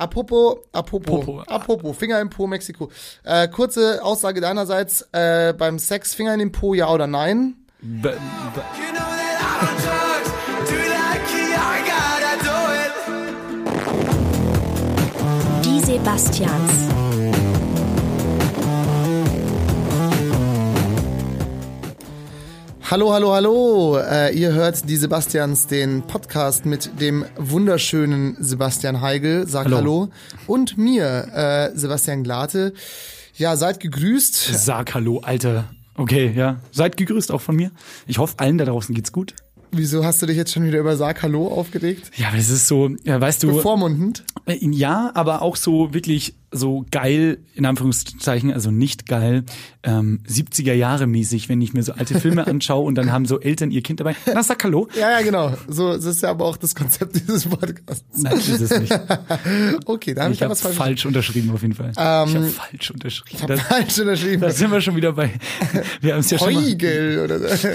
Apropos, apropos, Popo. apropos, Finger im Po, Mexiko. Äh, kurze Aussage deinerseits, äh, beim Sex Finger in den Po, ja oder nein? B b You know Hallo, hallo, hallo. Äh, ihr hört die Sebastians, den Podcast mit dem wunderschönen Sebastian Heigel. Sag hallo. Hallo. Und mir, äh, Sebastian Glate. Ja, seid gegrüßt. Sag Hallo, Alter. Okay, ja. Seid gegrüßt auch von mir. Ich hoffe, allen da draußen geht's gut. Wieso hast du dich jetzt schon wieder über Sag Hallo aufgeregt? Ja, aber es ist so, ja, weißt du. Bevormundend? Äh, Ja, aber auch so wirklich so geil, in Anführungszeichen, also nicht geil, ähm, 70er Jahre mäßig, wenn ich mir so alte Filme anschaue und dann haben so Eltern ihr Kind dabei. Na, sag Hallo. Ja, ja, genau. So das ist ja aber auch das Konzept dieses Podcasts. Nein, das ist es nicht. Okay, da habe ich, Ich ja habe was falsch. falsch unterschrieben auf jeden Fall. ich habe falsch unterschrieben. Ich habe Da, falsch unterschrieben. da sind wir schon wieder bei, wir haben es ja schon mal, Heugel oder so.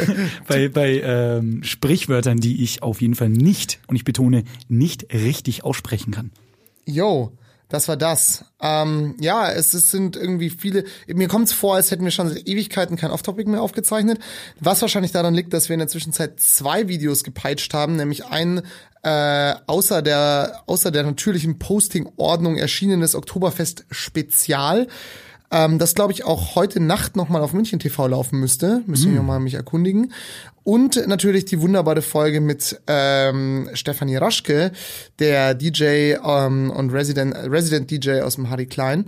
bei, bei ähm, Sprichwörtern, die ich auf jeden Fall nicht, und ich betone, nicht richtig aussprechen kann. Yo, das war das. Ähm, ja, es, es sind irgendwie viele. Mir kommt es vor, als hätten wir schon seit Ewigkeiten kein Off-Topic mehr aufgezeichnet. Was wahrscheinlich daran liegt, dass wir in der Zwischenzeit zwei Videos gepeitscht haben, nämlich ein äh, außer der außer der natürlichen Posting-Ordnung erschienenes Oktoberfest-Spezial. Ähm, das glaube ich auch heute Nacht nochmal auf München TV laufen müsste. Müssen wir mal mich erkundigen. Und natürlich die wunderbare Folge mit ähm, Stefanie Raschke, der DJ ähm, und Resident, Resident DJ aus dem Harry Klein.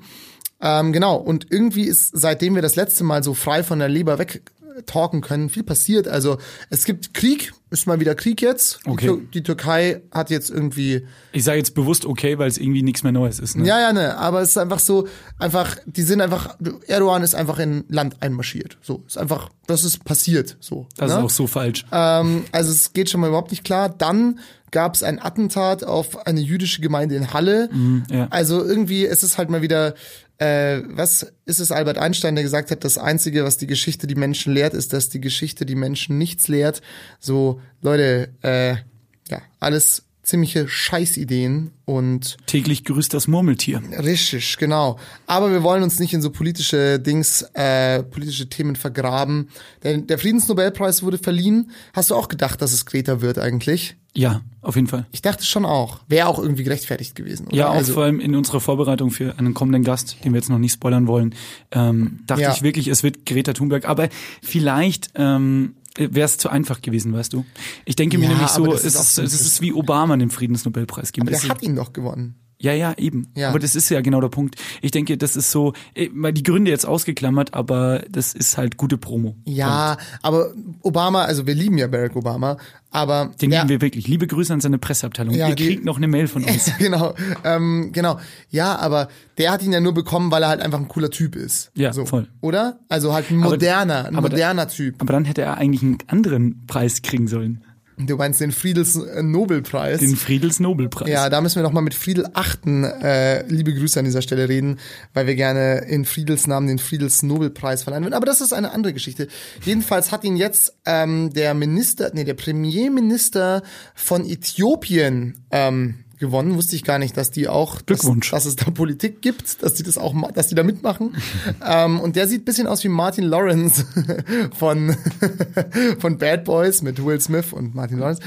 Ähm, genau, und irgendwie ist, seitdem wir das letzte Mal so frei von der Leber weg talken können, viel passiert. Also es gibt Krieg, ist mal wieder Krieg jetzt. Die, Okay. Tür die Türkei hat jetzt irgendwie Ich sage jetzt bewusst okay, weil es irgendwie nichts mehr Neues ist. Ne? ja, ja, ne, aber es ist einfach so, einfach, die sind einfach, Erdogan ist einfach in Land einmarschiert. So, ist einfach, das ist passiert, so. Das ne? ist auch so falsch. ähm, also es geht schon mal überhaupt nicht klar. Dann gab es ein Attentat auf eine jüdische Gemeinde in Halle. ja. Also irgendwie ist es halt mal wieder, äh, was ist es Albert Einstein, der gesagt hat, das Einzige, was die Geschichte die Menschen lehrt, ist, dass die Geschichte die Menschen nichts lehrt. So, Leute, äh, ja, alles ziemliche Scheißideen und Täglich grüßt das Murmeltier. Richtig, genau. Aber wir wollen uns nicht in so politische Dings, äh, politische Themen vergraben. Der, der Friedensnobelpreis wurde verliehen. Hast du auch gedacht, dass es Greta wird eigentlich? Ja, auf jeden Fall. Ich dachte schon auch. Wäre auch irgendwie gerechtfertigt gewesen. Oder? Ja, auch also, vor allem in unserer Vorbereitung für einen kommenden Gast, den wir jetzt noch nicht spoilern wollen, ähm, dachte Ja. ich wirklich, es wird Greta Thunberg. Aber vielleicht ähm, wäre es zu einfach gewesen, weißt du? Ich denke mir Ja, nämlich so, es ist es ist wie Obama den Friedensnobelpreis geben. aber der hat ihn doch gewonnen. Ja, ja, eben. Ja. Aber das ist ja genau der Punkt. Ich denke, das ist so, eh, mal die Gründe jetzt ausgeklammert, aber das ist halt gute Promo. Ja, aber Obama, also wir lieben ja Barack Obama, aber Den ja, lieben wir wirklich. Liebe Grüße an seine Presseabteilung. Ja, Ihr die- kriegt noch eine Mail von uns. genau, ähm, genau. Ja, aber der hat ihn ja nur bekommen, weil er halt einfach ein cooler Typ ist. Ja, so, voll. Oder? Also halt ein moderner, ein aber da- moderner Typ. Aber dann hätte er eigentlich einen anderen Preis kriegen sollen. Du meinst den Friedels Nobelpreis? Den Friedels Nobelpreis. Ja, da müssen wir noch mal mit Friedel Achten äh, liebe Grüße an dieser Stelle reden, weil wir gerne in Friedels Namen den Friedels Nobelpreis verleihen würden. Aber das ist eine andere Geschichte. Jedenfalls hat ihn jetzt ähm, der Minister, nee, der Premierminister von Äthiopien ähm, gewonnen. Wusste ich gar nicht, dass die auch, dass, Glückwunsch. dass es da Politik gibt, dass die das auch, dass die da mitmachen. ähm, und der sieht ein bisschen aus wie Martin Lawrence von von Bad Boys mit Will Smith und Martin Lawrence.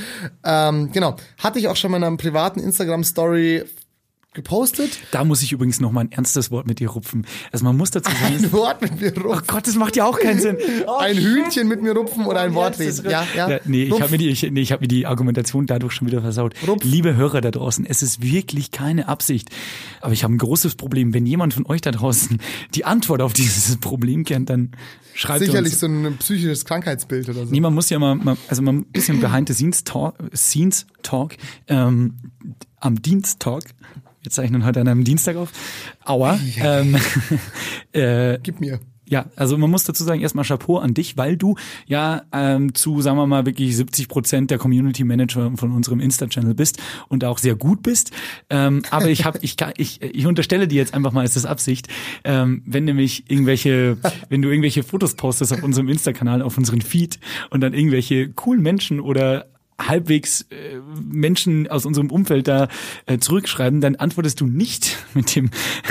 Ähm, genau, hatte ich auch schon mal in einer privaten Instagram Story gepostet. Da muss ich übrigens noch mal ein ernstes Wort mit dir rupfen. Also man muss dazu sagen, Ein Wort mit mir oh rupfen. Gott, das macht ja auch keinen Sinn. Oh, Ein. Hühnchen mit mir rupfen oder ein Wort Jetzt ist reden. Ja, ja. Ja, nee, ich habe mir, die, ich, nee, ich hab mir die Argumentation dadurch schon wieder versaut. Rupf. Liebe Hörer da draußen, es ist wirklich keine Absicht. Aber ich habe ein großes Problem. Wenn jemand von euch da draußen die Antwort auf dieses Problem kennt, dann schreibt Sicherlich uns. so ein psychisches Krankheitsbild oder so. Nee, man muss ja mal, mal also mal ein bisschen behind the scenes talk, scenes talk ähm, am Dienstag. Wir zeichnen heute an einem Dienstag auf. Aua. Ähm, äh, Gib mir. ja, also man muss dazu sagen, erstmal Chapeau an dich, weil du ja ähm, zu, sagen wir mal, wirklich 70 Prozent der Community Manager von unserem Insta-Channel bist und auch sehr gut bist. Ähm, aber ich habe, ich, ich, ich unterstelle dir jetzt einfach mal, ist das Absicht, ähm, wenn nämlich irgendwelche, wenn du irgendwelche Fotos postest auf unserem Insta-Kanal, auf unseren Feed und dann irgendwelche coolen Menschen oder halbwegs äh, Menschen aus unserem Umfeld da äh, zurückschreiben, dann antwortest du nicht mit dem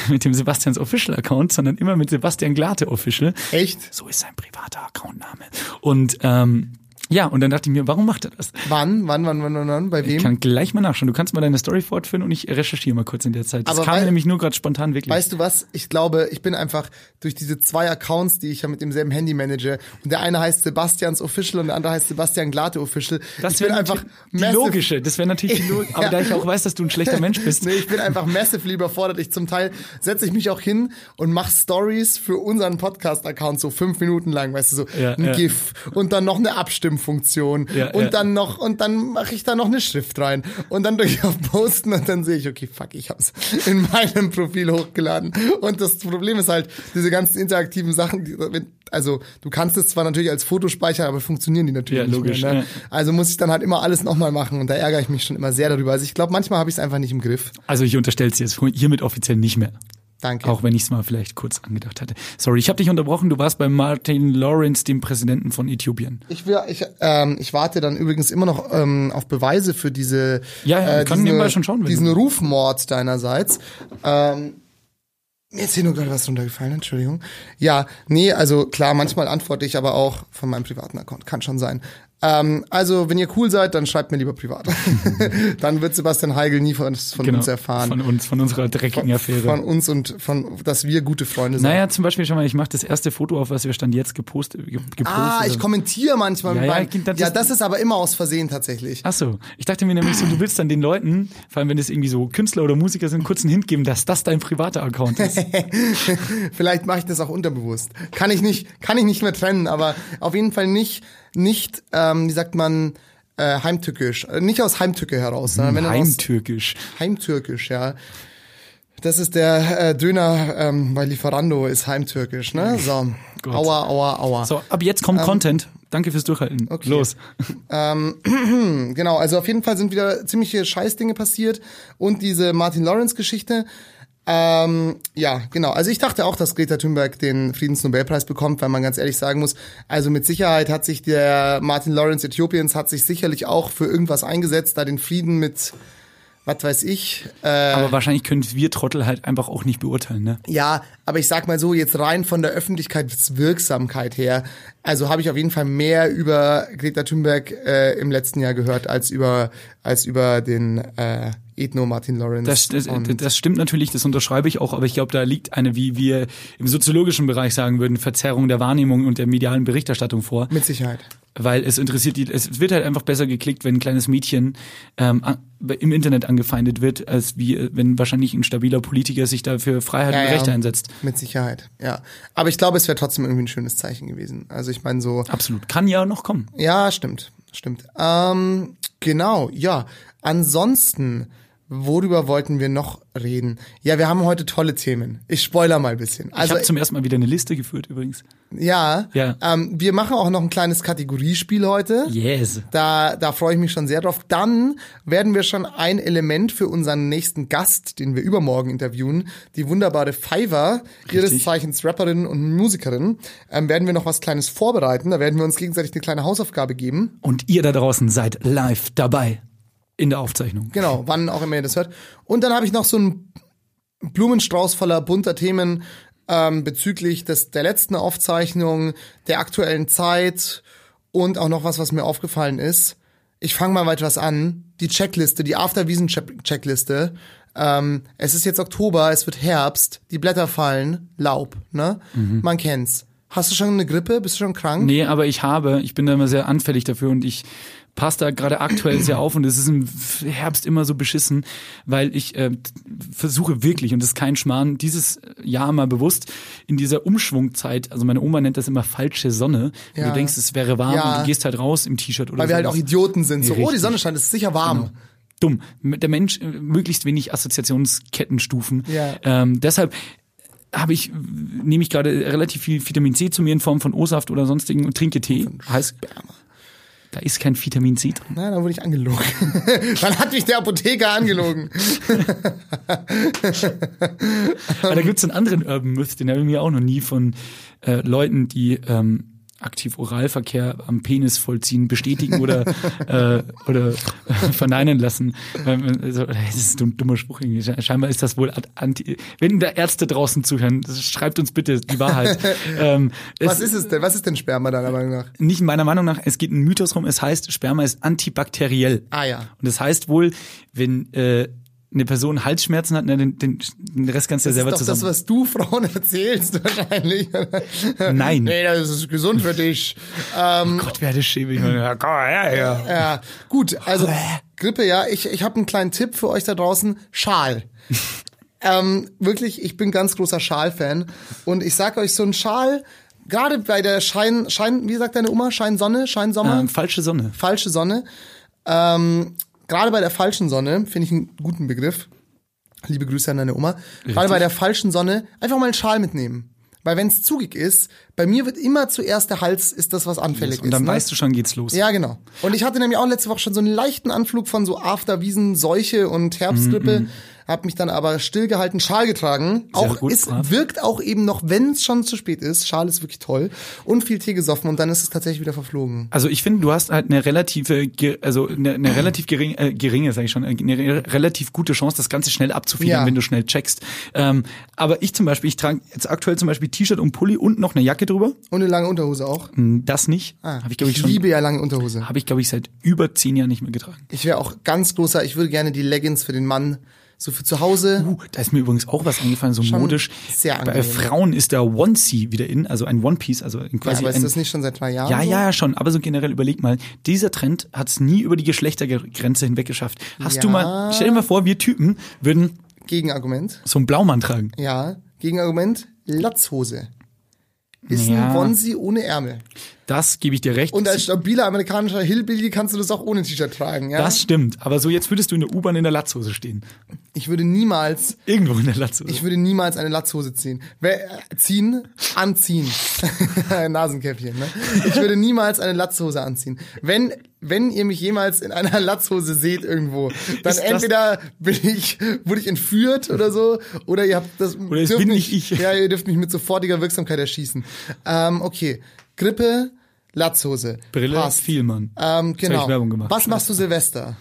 mit dem Sebastians Official Account, sondern immer mit Sebastian Glate Official. Echt? So ist sein privater Accountname. Und ähm, ja, und dann dachte ich mir, warum macht er das? Wann? Wann, wann, wann, wann, wann? Bei Ich wem? kann gleich mal nachschauen. Du kannst mal deine Story fortführen und ich recherchiere mal kurz in der Zeit. Das Aber kam weil- nämlich nur gerade spontan wirklich. Weißt du was? Ich glaube, ich bin einfach durch diese zwei Accounts, die ich ja mit demselben Handy manage, und der eine heißt Sebastians Official und der andere heißt Sebastian Glate Official. das ich wäre einfach die logische. Das wäre natürlich die Aber Ja. da ich auch weiß, dass du ein schlechter Mensch bist. Nee, ich bin einfach massively überfordert. Ich zum Teil setze ich mich auch hin und mache Stories für unseren Podcast-Account so fünf Minuten lang, weißt du, so Ja, ein ja. GIF und dann noch eine Abstimmfunktion Ja, und ja. dann noch und dann mache ich da noch eine Schrift rein und dann drücke ich auf Posten und dann sehe ich, okay, fuck, ich hab's in meinem Profil hochgeladen. Und das Problem ist halt, diese ganzen interaktiven Sachen, die, also du kannst es zwar natürlich als Foto speichern, aber funktionieren die natürlich Ja, nicht logisch, mehr. Ne? Also muss ich dann halt immer alles nochmal machen und da ärgere ich mich schon immer sehr darüber. Also ich glaube, manchmal habe ich es einfach nicht im Griff. Also ich unterstelle es jetzt hiermit offiziell nicht mehr. Danke. Auch wenn ich es mal vielleicht kurz angedacht hatte. Sorry, ich habe dich unterbrochen. Du warst bei Martin Lawrence, dem Präsidenten von Äthiopien. Ich, will, ich, ähm, ich warte dann übrigens immer noch ähm, auf Beweise für diese Ja, ja, wir können diese- nebenbei schon schauen, diesen du- Rufmord deinerseits. Ähm, mir ist hier nur gerade was runtergefallen, Entschuldigung. Ja, nee, also klar, manchmal antworte ich aber auch von meinem privaten Account. Kann schon sein. Ähm, also, wenn ihr cool seid, dann schreibt mir lieber privat. dann wird Sebastian Heigl nie von, von uns erfahren. Genau, Von uns, von unserer dreckigen Affäre. Von uns und von, dass wir gute Freunde sind. naja, zum Beispiel schon mal, ich mache das erste Foto auf, was wir stand jetzt gepostet, ge- gepostet Ah, ich kommentiere manchmal. Ja, mit ja, das ja, ist- das ist aber immer aus Versehen tatsächlich. Ach so, ich dachte mir nämlich so, du willst dann den Leuten, vor allem wenn es irgendwie so Künstler oder Musiker sind, kurz einen Hint geben, dass das dein privater Account ist. Vielleicht mache ich das auch unterbewusst. Kann ich nicht, kann ich nicht mehr trennen, aber auf jeden Fall nicht, nicht, ähm, wie sagt man, äh, heimtückisch. Äh, Nicht aus Heimtücke heraus, sondern wenn er aus Heimtürkisch. Heimtürkisch, ja. Das ist der äh, Döner ähm, bei Lieferando ist heimtürkisch, ne? So. Gott. Aua, aua, aua. So, ab jetzt kommt Content. Danke fürs Durchhalten. Los. Genau, also auf jeden Fall sind wieder ziemliche Scheißdinge passiert und diese Martin Lawrence Geschichte. Ähm, ja, genau. Also ich dachte auch, dass Greta Thunberg den Friedensnobelpreis bekommt, weil man ganz ehrlich sagen muss, also mit Sicherheit hat sich der Martin Lawrence Äthiopiens hat sich sicherlich auch für irgendwas eingesetzt, da den Frieden mit was weiß ich, äh, Aber wahrscheinlich können wir Trottel halt einfach auch nicht beurteilen, ne? ja, aber ich sag mal so, jetzt rein von der Öffentlichkeitswirksamkeit her, also habe ich auf jeden Fall mehr über Greta Thunberg äh, im letzten Jahr gehört, als über, als über den äh, Ethno Martin Lawrence. Das, das, das stimmt natürlich, das unterschreibe ich auch, aber ich glaube, da liegt eine, wie wir im soziologischen Bereich sagen würden, Verzerrung der Wahrnehmung und der medialen Berichterstattung vor. mit Sicherheit. weil es interessiert die, es wird halt einfach besser geklickt, wenn ein kleines Mädchen ähm, im Internet angefeindet wird, als wie wenn wahrscheinlich ein stabiler Politiker sich da für Freiheit Ja, und ja. Rechte einsetzt. Mit Sicherheit, ja. Aber ich glaube, es wäre trotzdem irgendwie ein schönes Zeichen gewesen. Also ich meine so, Absolut. Kann ja noch kommen. ja, stimmt, stimmt. Ähm, genau, ja. Ansonsten, worüber wollten wir noch reden? Ja, wir haben heute tolle Themen. Ich spoiler mal ein bisschen. ich Also habe zum ersten Mal wieder eine Liste geführt übrigens. Ja. Ja. Ähm, wir machen auch noch ein kleines Kategoriespiel heute. Yes. Da, da freue ich mich schon sehr drauf. Dann werden wir schon ein Element für unseren nächsten Gast, den wir übermorgen interviewen, die wunderbare Fiverr, ihres. Zeichens Rapperin und Musikerin, ähm, werden wir noch was Kleines vorbereiten. Da werden wir uns gegenseitig eine kleine Hausaufgabe geben. Und ihr da draußen seid live dabei in der Aufzeichnung. Genau, wann auch immer ihr das hört. Und dann habe ich noch so einen Blumenstrauß voller bunter Themen ähm, bezüglich des, der letzten Aufzeichnung, der aktuellen Zeit und auch noch was, was mir aufgefallen ist. Ich fange mal weiter was an. Die Checkliste, die Afterwiesen-Checkliste. Ähm, es ist jetzt Oktober, es wird Herbst, die Blätter fallen, Laub, ne? Man kennt's. Hast du schon eine Grippe? Bist du schon krank? Nee, aber ich habe, ich bin da immer sehr anfällig dafür und ich passe da gerade aktuell sehr auf und es ist im Herbst immer so beschissen, weil ich äh, versuche wirklich, und das ist kein Schmarrn, dieses Jahr mal bewusst in dieser Umschwungzeit, also meine Oma nennt das immer falsche Sonne, Ja. du denkst, es wäre warm Ja. und du gehst halt raus im T-Shirt oder Weil wir halt auch Idioten sind. So, oh, die Richtig. Sonne scheint, es ist sicher warm. dumm. Der Mensch äh, möglichst wenig Assoziationskettenstufen. Ja. Ähm, deshalb habe ich nehme ich gerade relativ viel Vitamin C zu mir in Form von O-Saft oder sonstigen und trinke Tee. Heißt, da ist kein Vitamin C drin. Na, dann wurde ich angelogen. dann hat mich der Apotheker angelogen. Aber da gibt's einen anderen Urban Myth, den habe ich mir auch noch nie von äh, Leuten, die ähm, aktiv Oralverkehr am Penis vollziehen bestätigen oder äh, oder verneinen lassen. Ähm, also, das ist ein dummer Spruch. irgendwie. Scheinbar ist das wohl anti. Wenn da Ärzte draußen zuhören, schreibt uns bitte die Wahrheit. ähm, Was ist es denn? Was ist denn Sperma deiner Meinung nach? nicht meiner Meinung nach, es geht ein Mythos rum, es heißt, Sperma ist antibakteriell. Ah ja. Und das heißt wohl, wenn äh, eine Person Halsschmerzen hat, ne, den, den, den Rest kannst du ja Das selber ist doch das, zusammen. was du Frauen erzählst wahrscheinlich. Nein. Nee, das ist gesund für dich. Ähm, Gott, werde schäbig. Ja, komm her, ja. ja, gut, also Grippe, ja, ich, ich habe einen kleinen Tipp für euch da draußen. Schal. ähm, wirklich, ich bin ganz großer Schal-Fan. Und ich sag euch, so ein Schal, gerade bei der Schein, Schein, wie sagt deine Oma? Scheinsonne, Scheinsommer? Ähm, falsche Sonne. falsche Sonne. Ähm, gerade bei der falschen Sonne finde ich einen guten Begriff. Liebe Grüße an deine Oma. Gerade bei der falschen Sonne einfach mal einen Schal mitnehmen. Weil wenn es zugig ist, bei mir wird immer zuerst der Hals ist das, was anfällig Und dann ist. ne? weißt du schon, geht's los. Ja, genau. Und ich hatte nämlich auch letzte Woche schon so einen leichten Anflug von so Afterwiesen, Seuche und Herbstgrippe. Hab mich dann aber stillgehalten, Schal getragen. auch gut, ist, brav. wirkt auch eben noch, wenn es schon zu spät ist. Schal ist wirklich toll. Und viel Tee gesoffen und dann ist es tatsächlich wieder verflogen. Also ich finde, du hast halt eine relative, also eine, eine relativ geringe, äh, geringe, sage ich schon, eine re- relativ gute Chance, das Ganze schnell abzufedern, Ja. wenn du schnell checkst. Ähm, aber ich zum Beispiel, ich trage jetzt aktuell zum Beispiel T-Shirt und Pulli und noch eine Jacke drüber. Und eine lange Unterhose auch. Hm, Das nicht. Ah, Habe ich ich ich schon. liebe ja lange Unterhose. Habe ich glaube ich seit über zehn Jahren nicht mehr getragen. Ich wäre auch ganz großer, ich würde gerne die Leggings für den Mann, so für zu Hause. Uh, da ist mir übrigens auch was eingefallen, so modisch. sehr Bei angenehm. Frauen ist der Onesie wieder in, also ein One Piece, also ja, quasi aber ist ein, das nicht schon seit drei Jahren? Ja, so? ja, ja, schon. Aber so generell überleg mal, dieser Trend hat es nie über die Geschlechtergrenze hinweg geschafft. Hast Ja. du mal, stell dir mal vor, wir Typen würden Gegenargument. so einen Blaumann tragen. Ja, Gegenargument, Latzhose. Ist Ja. ein Onesie ohne Ärmel. Das gebe ich dir recht. Und als stabiler amerikanischer Hillbilly kannst du das auch ohne T-Shirt tragen, ja? das stimmt. Aber so jetzt würdest du in der U-Bahn in der Latzhose stehen. ich würde niemals, Irgendwo in der Latzhose. ich würde niemals eine Latzhose ziehen. Äh, ziehen, anziehen. Nasenkäppchen, ne? Ich würde niemals eine Latzhose anziehen. Wenn, wenn ihr mich jemals in einer Latzhose seht irgendwo, dann Ist entweder bin ich, wurde ich entführt oder so, oder ihr habt das, Oder es bin nicht ich. Ja, ihr dürft mich mit sofortiger Wirksamkeit erschießen. Ähm, okay. Grippe, Latzhose. Brille, Passt. Vielmann. Ähm, genau. ich Werbung gemacht. Was machst du Silvester?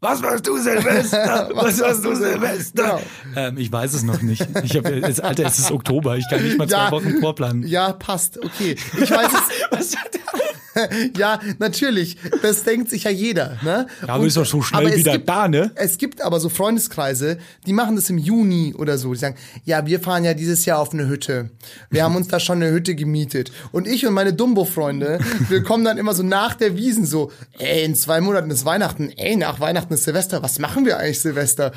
Was machst du Silvester? Was machst du Silvester? Genau. Ähm, ich weiß es noch nicht. Ich hab, jetzt, Alter, es ist Oktober. Ich kann nicht mal zwei Wochen vorplanen. Ja, passt. Okay. Ich weiß es. ja, natürlich. Das denkt sich ja jeder. Ne? Ja, aber ist doch so schnell wieder gibt, da, ne? Es gibt aber so Freundeskreise, die machen das im Juni oder so. Die sagen, ja, wir fahren ja dieses Jahr auf eine Hütte. Wir haben uns da schon eine Hütte gemietet. Und ich und meine Dumbo-Freunde, wir kommen dann immer so nach der Wiesen so, ey, in zwei Monaten ist Weihnachten. Ey, nach Weihnachten ist Silvester. Was machen wir eigentlich Silvester?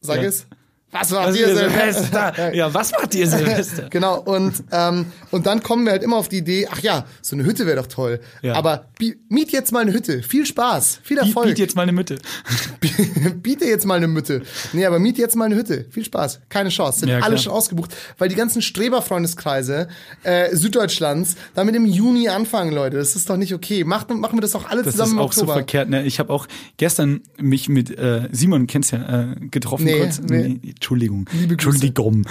Sag Ja. es. Was macht Was ihr Silvester? Silvester? Ja, was macht ihr Silvester? Genau, und, ähm, und dann kommen wir halt immer auf die Idee, ach ja, so eine Hütte wäre doch toll. Ja. Aber miet jetzt mal eine Hütte. Viel Spaß, viel Erfolg. Biet jetzt mal eine Mitte. Biete jetzt mal eine Mütte. Nee, aber miet jetzt mal eine Hütte. Viel Spaß. Keine Chance. Sind Ja, alle schon ausgebucht, weil die ganzen Streberfreundeskreise äh, Süddeutschlands damit im Juni anfangen, Leute. Das ist doch nicht okay. Macht, machen wir das doch alle Das zusammen ist im auch so Oktober. verkehrt. Ne? Ich habe auch gestern mich mit äh, Simon, kennst ja, äh, getroffen Nee, kurz. nee. Entschuldigung. Liebe Grüße. Entschuldigung.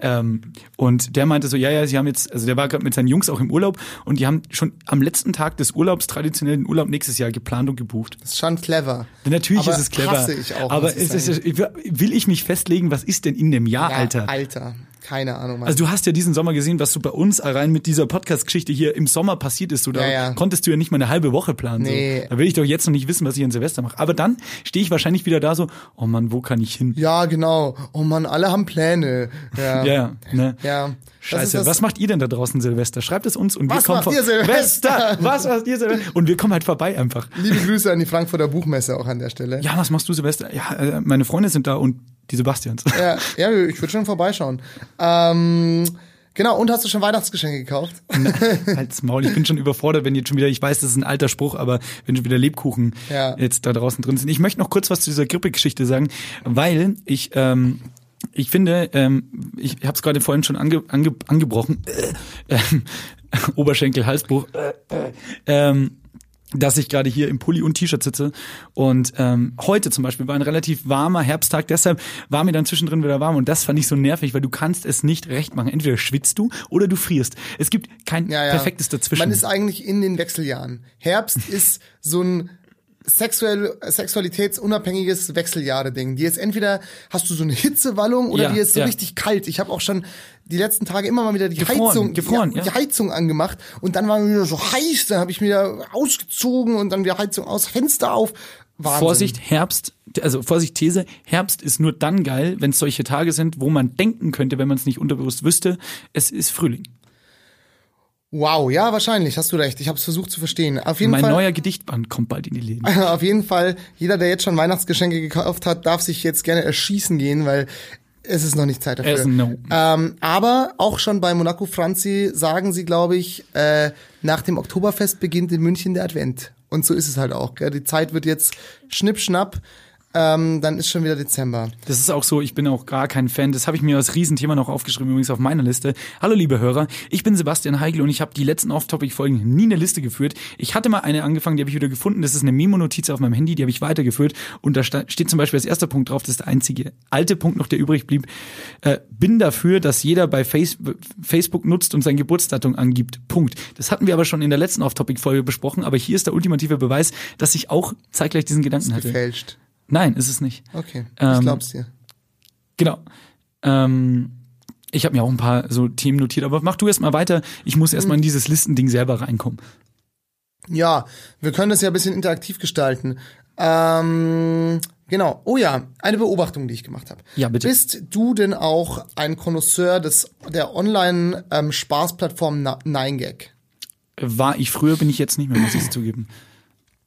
Ähm, und der meinte so, ja, ja, sie haben jetzt, also der war gerade mit seinen Jungs auch im Urlaub und die haben schon am letzten Tag des Urlaubs traditionellen Urlaub nächstes Jahr geplant und gebucht. Das ist schon clever. Natürlich Aber ist es clever. hasse ich auch, aber es ist, will ich mich festlegen, was ist denn in dem Jahr, Ja, Alter? Alter. Keine Ahnung, Mann. Also du hast ja diesen Sommer gesehen, was so bei uns rein mit dieser Podcast-Geschichte hier im Sommer passiert ist. So, da Ja, ja. konntest du ja nicht mal eine halbe Woche planen. Nee. So. Da will ich doch jetzt noch nicht wissen, was ich an Silvester mache. Aber dann stehe ich wahrscheinlich wieder da so, oh Mann, wo kann ich hin? ja, genau. Oh Mann, alle haben Pläne. Ja. Ja, ja. Ne? Ja. Scheiße, das- was macht ihr denn da draußen Silvester? Schreibt es uns und wir Was kommen macht ihr Silvester? Was macht ihr Silvester? Und wir kommen halt vorbei einfach. Liebe Grüße an die Frankfurter Buchmesse auch an der Stelle. Ja, was machst du Silvester? Ja, äh, meine Freunde sind da und die Sebastians. Ja, ja ich würde schon vorbeischauen. Ähm, genau, und hast du schon Weihnachtsgeschenke gekauft? Halt's Maul, ich bin schon überfordert, wenn jetzt schon wieder, ich weiß, das ist ein alter Spruch, aber wenn schon wieder Lebkuchen Ja. jetzt da draußen drin sind. Ich möchte noch kurz was zu dieser Grippegeschichte sagen, weil ich, ähm, ich finde, ähm, ich habe es gerade vorhin schon ange, ange, angebrochen, äh, ähm, Oberschenkel, Halsbruch, äh, äh, ähm, dass ich gerade hier im Pulli und T-Shirt sitze. Und ähm, heute zum Beispiel war ein relativ warmer Herbsttag, deshalb war mir dann zwischendrin wieder warm. Und das fand ich so nervig, weil du kannst es nicht recht machen. Entweder schwitzt du oder du frierst. Es gibt kein Ja, ja. perfektes dazwischen. Man ist eigentlich in den Wechseljahren. Herbst ist so ein sexuell, sexualitätsunabhängiges Wechseljahre-Ding. Die ist entweder hast du so eine Hitzewallung oder Ja, die ist so ja. richtig kalt. Ich habe auch schon die letzten Tage immer mal wieder die Gefroren, Heizung, gefroren, ja, ja. die Heizung angemacht und dann war mir wieder so heiß. Dann habe ich mir ausgezogen und dann wieder Heizung aus, Fenster auf. Wahnsinn. Vorsicht, Herbst, also Vorsicht, These, Herbst ist nur dann geil, wenn es solche Tage sind, wo man denken könnte, wenn man es nicht unterbewusst wüsste, es ist Frühling. Wow, ja, wahrscheinlich, hast du recht. Ich habe es versucht zu verstehen. Auf jeden Mein Fall. neuer Gedichtband kommt bald in die Läden. Auf jeden Fall, jeder, der jetzt schon Weihnachtsgeschenke gekauft hat, darf sich jetzt gerne erschießen gehen, weil es ist noch nicht Zeit dafür. No. Ähm, aber auch schon bei Monaco Franzi sagen sie, glaube ich, äh, nach dem Oktoberfest beginnt in München der Advent. Und so ist es halt auch. Gell? Die Zeit wird jetzt schnipp, schnapp. Ähm, dann ist schon wieder Dezember. Das ist auch so, ich bin auch gar kein Fan. Das habe ich mir als Riesenthema noch aufgeschrieben, übrigens auf meiner Liste. Hallo liebe Hörer, ich bin Sebastian Heigl und ich habe die letzten Off-Topic-Folgen nie eine Liste geführt. Ich hatte mal eine angefangen, die habe ich wieder gefunden. Das ist eine Memo-Notiz auf meinem Handy, die habe ich weitergeführt. Und da steht zum Beispiel als erster Punkt drauf, das ist der einzige alte Punkt noch, der übrig blieb. Äh, bin dafür, dass jeder bei Face Facebook nutzt und sein Geburtsdatum angibt. Punkt. Das hatten wir aber schon in der letzten Off-Topic-Folge besprochen, aber hier ist der ultimative Beweis, dass ich auch zeitgleich diesen Gedanken hatte. Gefälscht. Nein, ist es nicht. Okay, Ähm, ich glaub's dir. Genau. Ähm, ich habe mir auch ein paar so Themen notiert, aber mach du erst mal weiter. Ich muss erst mal in dieses Listending selber reinkommen. Ja, wir können das ja ein bisschen interaktiv gestalten. Ähm, genau. Oh ja, eine Beobachtung, die ich gemacht habe. Ja, bitte. Bist du denn auch ein Connoisseur des der Online-Spaßplattform 9gag? War ich früher, bin ich jetzt nicht mehr, muss ich zugeben.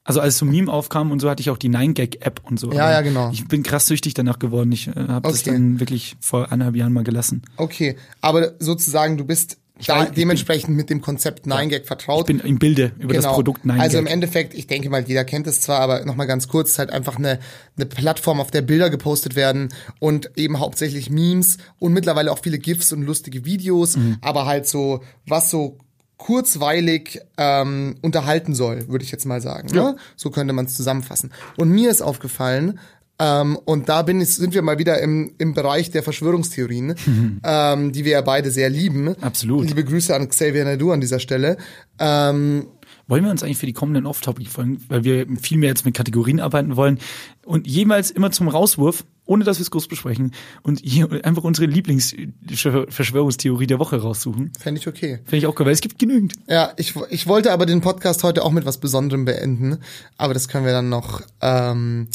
Also als so Meme aufkam und so hatte ich auch die 9gag-App und so. Ja, ja, genau. Ich bin krass süchtig danach geworden. Ich äh, habe das Okay. dann wirklich vor eineinhalb Jahren mal gelassen. Okay, aber sozusagen du bist da weiß, ich dementsprechend mit dem Konzept 9gag vertraut. Ich bin im Bilde über das Produkt 9gag. Also im Endeffekt, ich denke mal, jeder kennt es zwar, aber nochmal ganz kurz, ist halt einfach eine, eine Plattform, auf der Bilder gepostet werden und eben hauptsächlich Memes und mittlerweile auch viele GIFs und lustige Videos, Mhm. aber halt so, was so kurzweilig ähm, unterhalten soll, würde ich jetzt mal sagen. Ne? So könnte man es zusammenfassen. Und mir ist aufgefallen, ähm, und da bin ich, sind wir mal wieder im, im Bereich der Verschwörungstheorien, ähm, die wir ja beide sehr lieben. Absolut. Liebe Grüße an Xavier Nadu an dieser Stelle. Ähm, Wollen wir uns eigentlich für die kommenden Off-Topic-Folgen, weil wir viel mehr jetzt mit Kategorien arbeiten wollen und jeweils immer zum Rauswurf, ohne dass wir es groß besprechen, und hier einfach unsere Lieblingsverschwörungstheorie der Woche raussuchen. Fände ich okay. Finde ich auch geil, weil es gibt genügend. Ja, ich, ich wollte aber den Podcast heute auch mit was Besonderem beenden, aber das können wir dann noch ähm,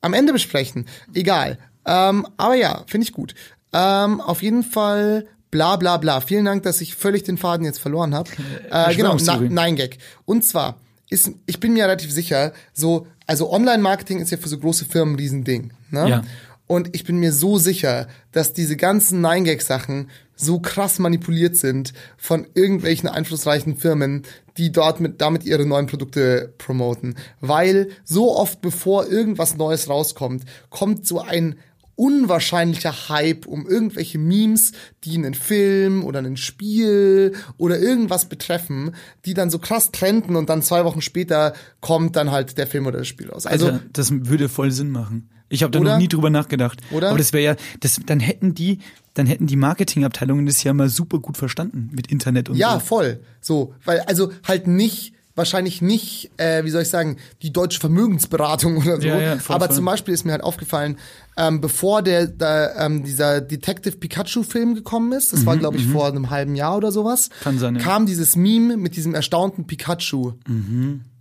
am Ende besprechen. Egal. Ähm, aber ja, finde ich gut. Ähm, auf jeden Fall bla bla bla. Vielen Dank, dass ich völlig den Faden jetzt verloren habe. Äh, genau, na, nein Gag. Und zwar ist, ich bin mir relativ sicher, so, also Online-Marketing ist ja für so große Firmen ein Riesending. Ne? Ja. Und ich bin mir so sicher, dass diese ganzen 9gag-Sachen so krass manipuliert sind von irgendwelchen einflussreichen Firmen, die dort mit, damit ihre neuen Produkte promoten. Weil so oft, bevor irgendwas Neues rauskommt, kommt so ein unwahrscheinlicher Hype um irgendwelche Memes, die einen Film oder ein Spiel oder irgendwas betreffen, die dann so krass trenden und dann zwei Wochen später kommt dann halt der Film oder das Spiel raus. Also, Also, das würde voll Sinn machen. Ich habe da Oder? noch nie drüber nachgedacht. Oder? Aber das wäre ja, das, dann hätten die, dann hätten die Marketingabteilungen das ja mal super gut verstanden mit Internet und Ja, so. voll. So, weil also halt nicht wahrscheinlich nicht, äh, wie soll ich sagen, die deutsche Vermögensberatung oder so. Ja, ja, voll, Aber voll. zum Beispiel ist mir halt aufgefallen, ähm, bevor der, der ähm, dieser Detective Pikachu-Film gekommen ist, das war glaube ich vor einem halben Jahr oder sowas, Mhm, Kann sein, ja. kam dieses Meme mit diesem erstaunten Pikachu.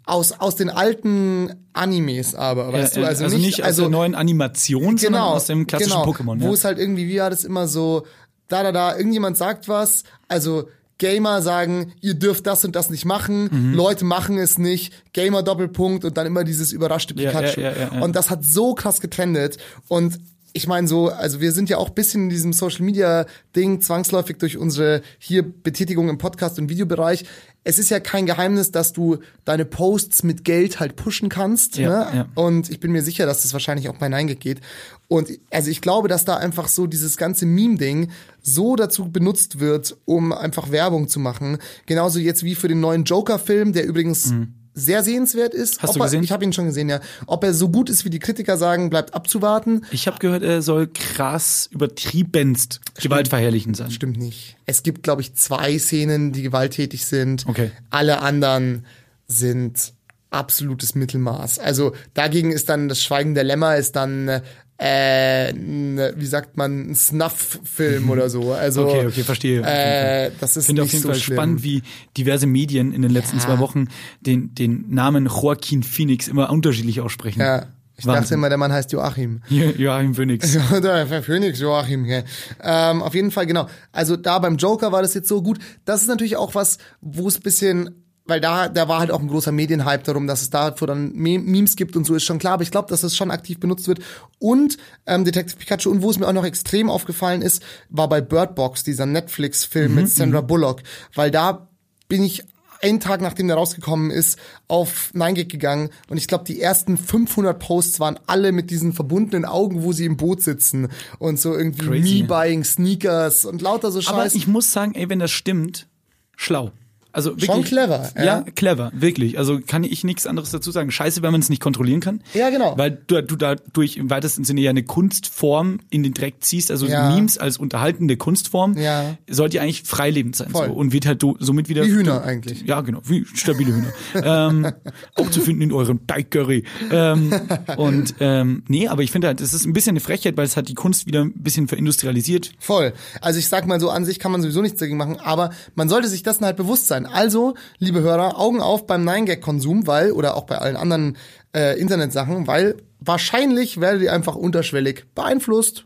Aus, aus den alten Animes aber, weißt Ja, du, äh, also, also nicht aus der neuen Animation, sondern aus dem klassischen genau, Pokémon. Wo Ja. es halt irgendwie, wie war das immer so, da, da, da, irgendjemand sagt was, also Gamer sagen, ihr dürft das und das nicht machen, Mhm. Leute machen es nicht, Gamer Doppelpunkt und dann immer dieses überraschte Pikachu. ja, ja, ja. Und das hat so krass getrendet und ich meine so, also wir sind ja auch bisschen in diesem Social Media Ding zwangsläufig durch unsere hier Betätigung im Podcast und Videobereich. Es ist ja kein Geheimnis, dass du deine Posts mit Geld halt pushen kannst. Ja, ne? ja. Und ich bin mir sicher, dass das wahrscheinlich auch bei Nein geht. Und also ich glaube, dass da einfach so dieses ganze Meme-Ding so dazu benutzt wird, um einfach Werbung zu machen. Genauso jetzt wie für den neuen Joker-Film, der übrigens Mhm. Sehr sehenswert ist. Hast Ob du er, gesehen? Ich habe ihn schon gesehen, ja. Ob er so gut ist, wie die Kritiker sagen, bleibt abzuwarten. Ich habe gehört, er soll krass übertriebenst gewaltverherrlichend sein. Stimmt nicht. Es gibt, glaube ich, zwei Szenen, die gewalttätig sind. Okay. Alle anderen sind absolutes Mittelmaß. Also dagegen ist dann das Schweigen der Lämmer ist dann äh, n- wie sagt man, ein Snuff-Film oder so. Also. Okay, okay, verstehe. Äh, das ist Ich finde nicht auf jeden so Fall schlimm. spannend, wie diverse Medien in den letzten Ja. zwei Wochen den, den Namen Joaquin Phoenix immer unterschiedlich aussprechen. Ja, ich dachte Wahnsinn. immer, der Mann heißt Joachim. Jo- Joachim Phoenix. Ja, Phoenix Joachim, gell. Ähm, auf jeden Fall, genau. Also da beim Joker war das jetzt so gut. Das ist natürlich auch was, wo es bisschen, weil da, da war halt auch ein großer Medienhype darum, dass es dafür dann Me Memes gibt und so, ist schon klar. Aber ich glaube, dass das schon aktiv benutzt wird. Und ähm, Detective Pikachu, und wo es mir auch noch extrem aufgefallen ist, war bei Bird Box, dieser Netflix-Film mit Sandra Bullock. Weil da bin ich einen Tag nachdem der rausgekommen ist, auf 9gag gegangen und ich glaube, die ersten 500 Posts waren alle mit diesen verbundenen Augen, wo sie im Boot sitzen und so irgendwie. Me-Buying, Sneakers und lauter so Aber Scheiß. ich muss sagen, ey, wenn das stimmt, schlau. Also wirklich, Schon clever, Ja. ja. clever, wirklich. Also kann ich nichts anderes dazu sagen. Scheiße, wenn man es nicht kontrollieren kann. Ja, genau. Weil du, du dadurch im weitesten Sinne ja eine Kunstform in den Dreck ziehst. Also Ja. Memes als unterhaltende Kunstform Ja. sollte ja eigentlich freilebend sein. Voll. So. Und wird halt du, somit wieder. Wie Hühner eigentlich. Ja, genau, wie stabile Hühner. ähm, auch zu finden in eurem Teigcurry. Ähm, und ähm, nee, aber ich finde halt, es ist ein bisschen eine Frechheit, weil es hat die Kunst wieder ein bisschen verindustrialisiert. Voll. Also ich sag mal so, an sich kann man sowieso nichts dagegen machen, aber man sollte sich dessen halt bewusst sein. Also, liebe Hörer, Augen auf beim 9gag-Konsum, weil, oder auch bei allen anderen äh, Internetsachen, weil wahrscheinlich werdet ihr einfach unterschwellig beeinflusst.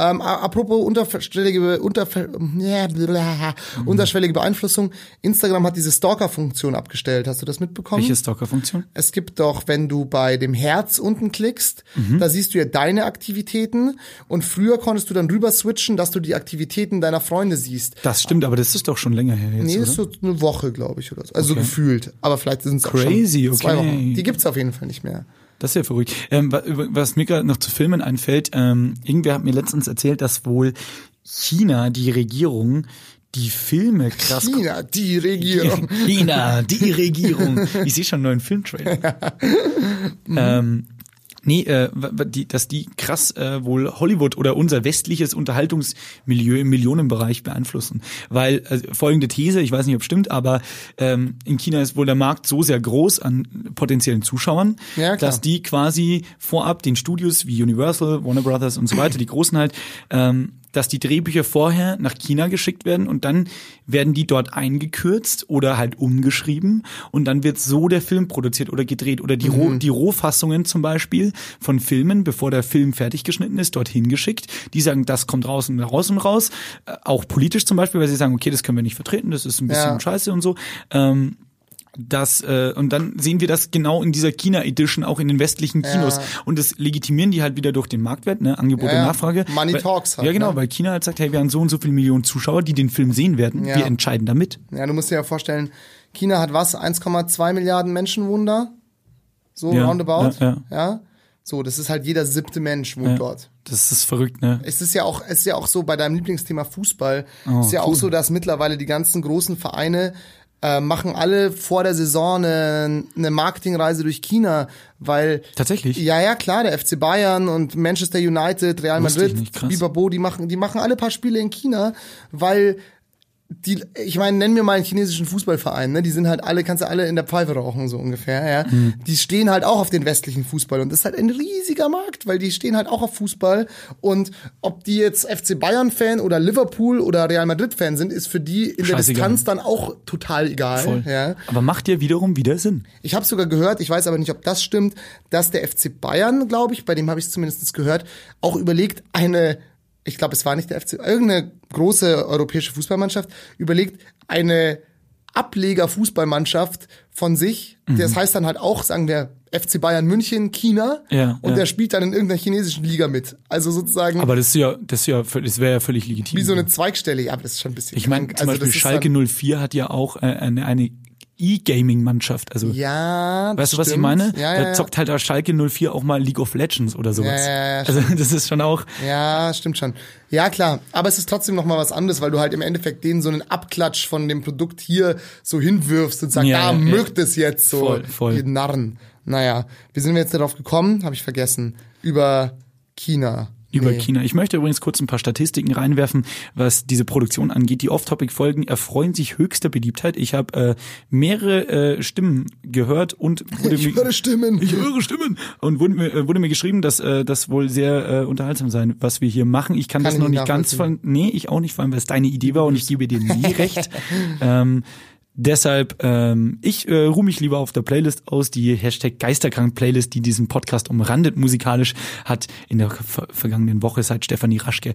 Ähm, apropos unterschwellige, unterver, blablabla, unterschwellige Beeinflussung. Instagram hat diese Stalker-Funktion abgestellt. Hast du das mitbekommen? Welche Stalker-Funktion? Es gibt doch, wenn du bei dem Herz unten klickst, da siehst du ja deine Aktivitäten und früher konntest du dann rüber switchen, dass du die Aktivitäten deiner Freunde siehst. Das stimmt, aber das ist doch schon länger her jetzt, Nee, oder? ist so eine Woche, glaube ich, oder so. Also Okay. gefühlt. Aber vielleicht sind es Crazy, schon zwei okay. Wochen. Die gibt's auf jeden Fall nicht mehr. Das ist ja verrückt. Ähm, wa- was mir gerade noch zu Filmen einfällt, ähm, irgendwer hat mir letztens erzählt, dass wohl China, die Regierung, die Filme krass China, die Regierung. China, die Regierung. Ich sehe schon einen neuen Filmtrailer. ähm, nee, äh, die, dass die krass äh, wohl Hollywood oder unser westliches Unterhaltungsmilieu im Millionenbereich beeinflussen. Weil also, folgende These, ich weiß nicht, ob stimmt, aber ähm, in China ist wohl der Markt so sehr groß an potenziellen Zuschauern, Ja, dass die quasi vorab den Studios wie Universal, Warner Brothers und so weiter, die großen halt, ähm, dass die Drehbücher vorher nach China geschickt werden und dann werden die dort eingekürzt oder halt umgeschrieben und dann wird so der Film produziert oder gedreht oder die, Roh, die Rohfassungen zum Beispiel von Filmen, bevor der Film fertig geschnitten ist, dorthin geschickt. Die sagen, das kommt raus und raus und raus. Äh, auch politisch zum Beispiel, weil sie sagen, okay, das können wir nicht vertreten, das ist ein bisschen Ja. scheiße und so. Ähm, das äh, und dann sehen wir das genau in dieser China Edition auch in den westlichen Kinos Ja. und das legitimieren die halt wieder durch den Marktwert, ne, Angebot Ja, und ja. Money weil, talks halt, Ja, genau, ne? weil China halt sagt, hey, wir haben so und so viele Millionen Zuschauer, die den Film sehen werden. Ja. Wir entscheiden damit. Ja, du musst dir ja vorstellen, China hat was? 1,2 Milliarden Menschen wohnen da? So roundabout? ja, ja. So, das ist halt jeder siebte Mensch wohnt dort. Das ist verrückt, ne? Es ist ja auch, es ist ja auch so bei deinem Lieblingsthema Fußball, Oh, ist ja cool. auch so, dass mittlerweile die ganzen großen Vereine äh, machen alle vor der Saison eine, eine Marketingreise durch China, weil Tatsächlich? ja, ja, klar, der FC Bayern und Manchester United, Real Madrid. Bibabo, die machen, die machen alle paar Spiele in China, weil die, ich meine, nenn mir mal einen chinesischen Fußballverein, ne? Die sind halt alle, kannst du alle in der Pfeife rauchen, so ungefähr, ja. Mhm. Die stehen halt auch auf den westlichen Fußball und das ist halt ein riesiger Markt, weil die stehen halt auch auf Fußball und ob die jetzt FC Bayern-Fan oder Liverpool oder Real Madrid-Fan sind, ist für die in der Scheißegal. Distanz dann auch total egal, Voll. ja. Aber macht ja wiederum wieder Sinn. Ich habe sogar gehört, ich weiß aber nicht, ob das stimmt, dass der FC Bayern, glaube ich, bei dem habe ich es zumindest gehört, auch überlegt, eine, ich glaube, es war nicht der FC, irgendeine große europäische Fußballmannschaft überlegt, eine Ableger-Fußballmannschaft von sich. Das heißt dann halt auch, sagen wir, FC Bayern München, China. Ja, und ja. der spielt dann in irgendeiner chinesischen Liga mit. Also sozusagen Aber das ist ja, das ist ja, das wäre ja völlig legitim. wie so eine Zweigstelle. Ja, aber das ist schon ein bisschen ich meine, zum Also Beispiel Schalke 04 hat ja auch äh, eine, eine E-Gaming-Mannschaft. Also Ja, Weißt du, was ich meine? Ja, da ja, ja. zockt halt auch Schalke 04 auch mal League of Legends oder sowas. Ja, ja, ja, also das ist schon auch. Ja, stimmt schon. Ja, klar. Aber es ist trotzdem noch mal was anderes, weil du halt im Endeffekt denen so einen Abklatsch von dem Produkt hier so hinwirfst und sagst, Ja, mögt es jetzt so. Voll, voll. Ihr Narren. Naja, wie sind wir jetzt darauf gekommen? Habe ich vergessen. Über China. Über Nee. China. Ich möchte übrigens kurz ein paar Statistiken reinwerfen, was diese Produktion angeht. Die Off-Topic-Folgen erfreuen sich höchster Beliebtheit. Ich habe äh, mehrere äh, Stimmen gehört und wurde Ich mir, höre Stimmen. Ich höre Stimmen. Und wurde mir, äh, wurde mir geschrieben, dass äh, das wohl sehr äh, unterhaltsam sein, was wir hier machen. Ich kann, Kann das noch nicht ganz von. Nee, ich auch nicht, vor allem, weil es deine Idee war und ich gebe dir nie recht. ähm, Deshalb, ähm, ich äh, ruhe mich lieber auf der Playlist aus, die Hashtag Geisterkrank-Playlist, die diesen Podcast umrandet musikalisch, hat in der ver vergangenen Woche seit Stefanie Raschke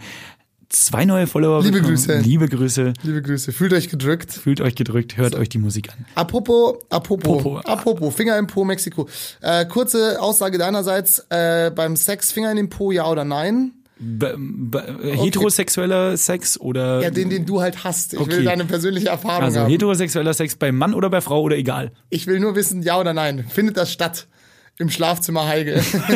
zwei neue Follower Liebe bekommen. Grüße. Liebe Grüße. Liebe Grüße. Fühlt euch gedrückt. Fühlt euch gedrückt, hört euch die Musik an. Apropos, apropos, Popo. apropos, Finger im Po, Mexiko. Äh, kurze Aussage deinerseits, äh, beim Sex Finger in den Po, ja oder nein? Be be Heterosexueller Sex oder Ja, den, den du halt hast. Ich Okay. will deine persönliche Erfahrung also haben. heterosexueller Sex bei Mann oder bei Frau oder egal. Ich will nur wissen, ja oder nein. Findet das statt? Im Schlafzimmer Heige.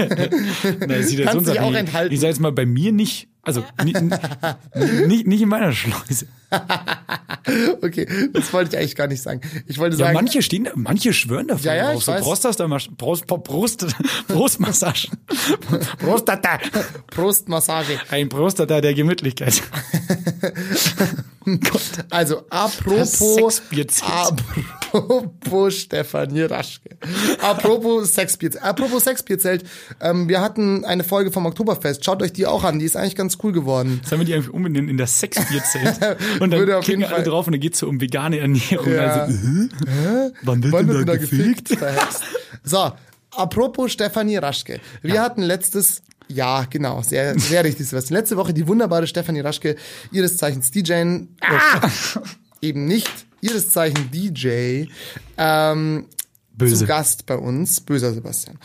Na, Kannst dich auch Ich- enthalten. Ich sag jetzt mal bei mir nicht. Also ni- ni- nicht, nicht in meiner Schleuse. okay, das wollte ich eigentlich gar nicht sagen. Ich wollte Ja, sagen, manche stehen, manche schwören davon Ja, ja, ich So weiß. Prostata- Brust, Brust, Brustmassagen. Prostata. Prostmassage. Ein Prostata der Gemütlichkeit. Also, apropos, apropos Stefanie Raschke. Apropos Sexbierzelt. Apropos Sexbierzelt. Ähm, wir hatten eine Folge vom Oktoberfest. Schaut euch die auch an. Die ist eigentlich ganz cool geworden. Sollen wir die einfach umbenennen in das Sexbierzelt? Und Würde dann auf klicken alle Fall- drauf und dann geht's so um vegane Ernährung. Ja. Also, äh, wann wird Wann denn da da gefickt? gefickt? So, apropos Stefanie Raschke. Wir hatten letztes ja, genau, sehr, sehr richtig, Sebastian. Letzte Woche die wunderbare Stefanie Raschke, ihres Zeichens DJ, ah, eben nicht, ihres Zeichen DJ, ähm, Böse. zu Gast bei uns, böser Sebastian.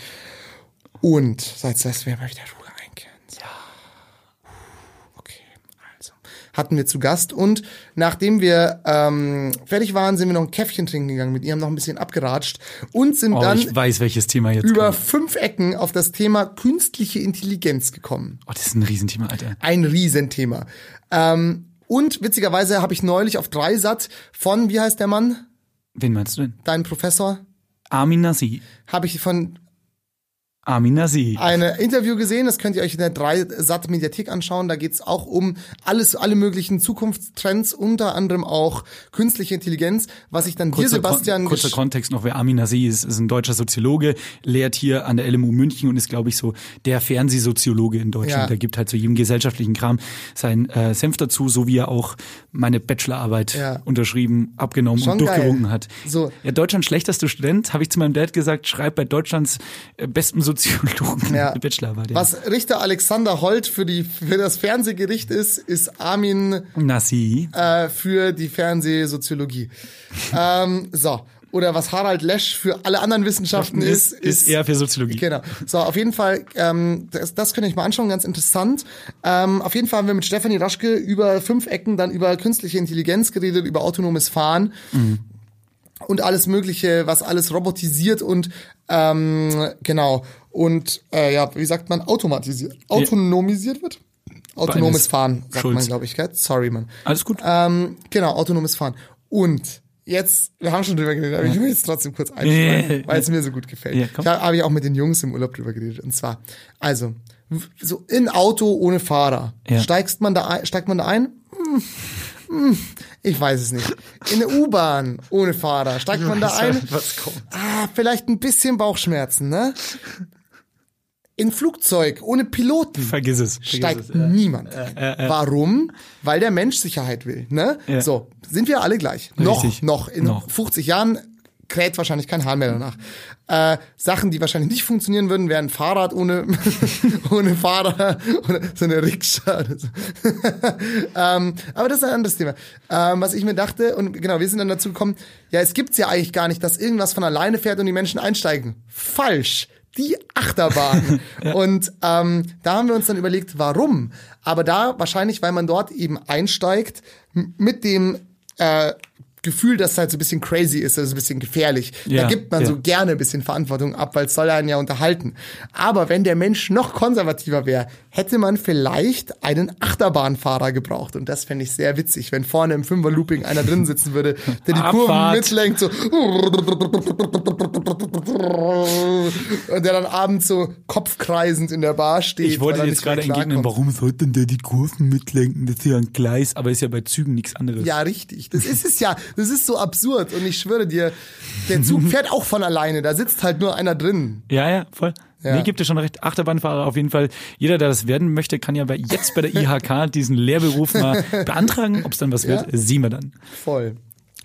Und, so jetzt lassen wir mal wieder Ruhe einkehren. Ja. Okay, also. Hatten wir zu Gast und nachdem wir ähm, fertig waren, sind wir noch ein Käffchen trinken gegangen mit ihr, haben noch ein bisschen abgeratscht und sind Oh, dann ich weiß, welches Thema jetzt über kommt. fünf Ecken auf das Thema künstliche Intelligenz gekommen. Oh, das ist ein Riesenthema, Alter. Ein Riesenthema. Ähm, und witzigerweise habe ich neulich auf Dreisat von, wie heißt der Mann? Wen meinst du denn? Dein Professor? Armin Nasi. Habe ich von Armin Nasi. ein Interview gesehen, das könnt ihr euch in der Dreisat Mediathek anschauen. Da geht's auch um alles, alle möglichen Zukunftstrends, unter anderem auch künstliche Intelligenz, was ich dann dir, Kurzer, Sebastian, Kon kurzer Kontext noch, wer Armin Nasi ist, ist ein deutscher Soziologe, lehrt hier an der LMU München und ist, glaube ich, so der Fernsehsoziologe in Deutschland. Ja. Der gibt halt zu jedem gesellschaftlichen Kram seinen äh, Senf dazu, so wie er auch meine Bachelorarbeit Ja. unterschrieben, abgenommen Schon und geil. durchgewunken hat. So. Ja, Deutschlands schlechtester Student, habe ich zu meinem Dad gesagt, schreib bei Deutschlands äh, besten Soziologen Ja. Bachelorarbeit. ja. Was Richter Alexander Holt für, die, für das Fernsehgericht ist, ist Armin Nasi. äh, für die Fernsehsoziologie. ähm, so. Oder was Harald Lesch für alle anderen Wissenschaften ist, ist eher für Soziologie. Genau. So, auf jeden Fall, ähm, das, das könnt ihr euch mal anschauen, ganz interessant. Ähm, auf jeden Fall haben wir mit Stefanie Raschke über fünf Ecken dann über künstliche Intelligenz geredet, über autonomes Fahren. Und alles Mögliche, was alles robotisiert und ähm, genau. Und äh, ja, wie sagt man, automatisiert, autonomisiert wird? Autonomes Beides. Fahren, sagt Schulz. man, glaube ich, gell? Sorry, man. Alles gut. Ähm, genau, autonomes Fahren. Und jetzt, wir haben schon drüber geredet, aber ich will jetzt trotzdem kurz einsteigen, weil es mir so gut gefällt. Ja, komm. ich habe ich auch mit den Jungs im Urlaub drüber geredet. Und zwar, also, so in Auto ohne Fahrer. Ja. Steigst man da ein, steigt man da ein? Hm, hm, ich weiß es nicht. In eine U-Bahn ohne Fahrer. Steigt man da ein? Was kommt? Ah, vielleicht ein bisschen Bauchschmerzen, ne? In Flugzeug ohne Piloten Vergiss es. Vergiss steigt es. Niemand. Warum? Weil der Mensch Sicherheit will. Ne? Ja. So, sind wir alle gleich. Noch, Richtig. noch. In Noch. 50 Jahren kräht wahrscheinlich kein Hahn mehr danach. Äh, Sachen, die wahrscheinlich nicht funktionieren würden, wären Fahrrad ohne, ohne Fahrer oder so eine Rikscha. So. ähm, aber das ist ein anderes Thema. Ähm, was ich mir dachte, und genau, wir sind dann dazu gekommen, ja, es gibt's ja eigentlich gar nicht, dass irgendwas von alleine fährt und die Menschen einsteigen. Falsch. Die Achterbahn. Und ähm, da haben wir uns dann überlegt, warum. Aber da wahrscheinlich, weil man dort eben einsteigt mit dem äh, Gefühl, dass es halt so ein bisschen crazy ist, also ein bisschen gefährlich. Ja, da gibt man ja. so gerne ein bisschen Verantwortung ab, weil es soll einen ja unterhalten. Aber wenn der Mensch noch konservativer wäre, hätte man vielleicht einen Achterbahnfahrer gebraucht. Und das fände ich sehr witzig, wenn vorne im Fünfer-Looping einer drin sitzen würde, der die Kurven mitlenkt, so und der dann abends so kopfkreisend in der Bar steht. Ich wollte jetzt gerade entgegnen, warum sollte denn der die Kurven mitlenken? Das ist ja ein Gleis, aber ist ja bei Zügen nichts anderes. Ja, richtig. Das ist es ja. Das ist so absurd. Und ich schwöre dir, der Zug fährt auch von alleine. Da sitzt halt nur einer drin. Ja, ja, voll. Ja. Nee, gibt es schon recht. Achterbahnfahrer auf jeden Fall. Jeder, der das werden möchte, kann ja bei, jetzt bei der IHK diesen Lehrberuf mal beantragen. Ob es dann was wird, Ja. sehen wir dann. Voll.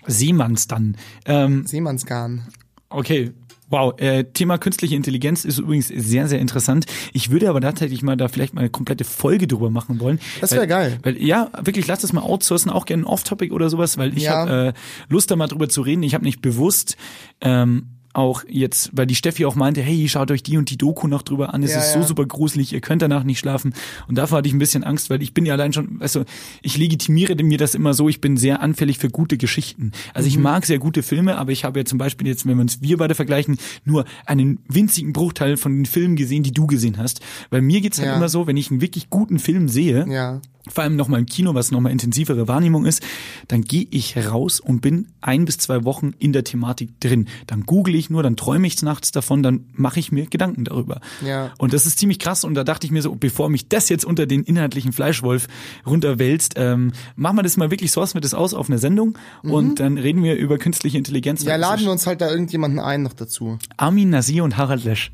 Sehen man's dann. Ähm, Seemannsgarn. okay. Wow, äh, Thema künstliche Intelligenz ist übrigens sehr, sehr interessant. Ich würde aber tatsächlich mal da vielleicht mal eine komplette Folge drüber machen wollen. Das wär Weil- geil. Weil, ja, wirklich, lass das mal outsourcen, auch gerne Off-Topic oder sowas, weil ich Ja. habe äh, Lust, da mal drüber zu reden. Ich habe nicht bewusst ähm, auch jetzt, weil die Steffi auch meinte, hey, schaut euch die und die Doku noch drüber an, es Ja, ist ja. so super gruselig, ihr könnt danach nicht schlafen. Und davor hatte ich ein bisschen Angst, weil ich bin ja allein schon, also ich legitimiere mir das immer so, ich bin sehr anfällig für gute Geschichten. Also Mhm. ich mag sehr gute Filme, aber ich habe ja zum Beispiel jetzt, wenn wir uns wir beide vergleichen, nur einen winzigen Bruchteil von den Filmen gesehen, die du gesehen hast. Weil mir geht's halt Ja. immer so, wenn ich einen wirklich guten Film sehe, Ja. Vor allem nochmal im Kino, was nochmal intensivere Wahrnehmung ist, dann gehe ich raus und bin ein bis zwei Wochen in der Thematik drin. Dann google ich nur, dann träume ich nachts davon, dann mache ich mir Gedanken darüber. Ja. Und das ist ziemlich krass und da dachte ich mir so, bevor mich das jetzt unter den inhaltlichen Fleischwolf runterwälzt, ähm, machen wir das mal wirklich, sourcen wir das aus auf eine Sendung und dann reden wir über künstliche Intelligenz. Mhm. Ja, laden wir uns halt da irgendjemanden ein noch dazu. Armin Nasir und Harald Lesch.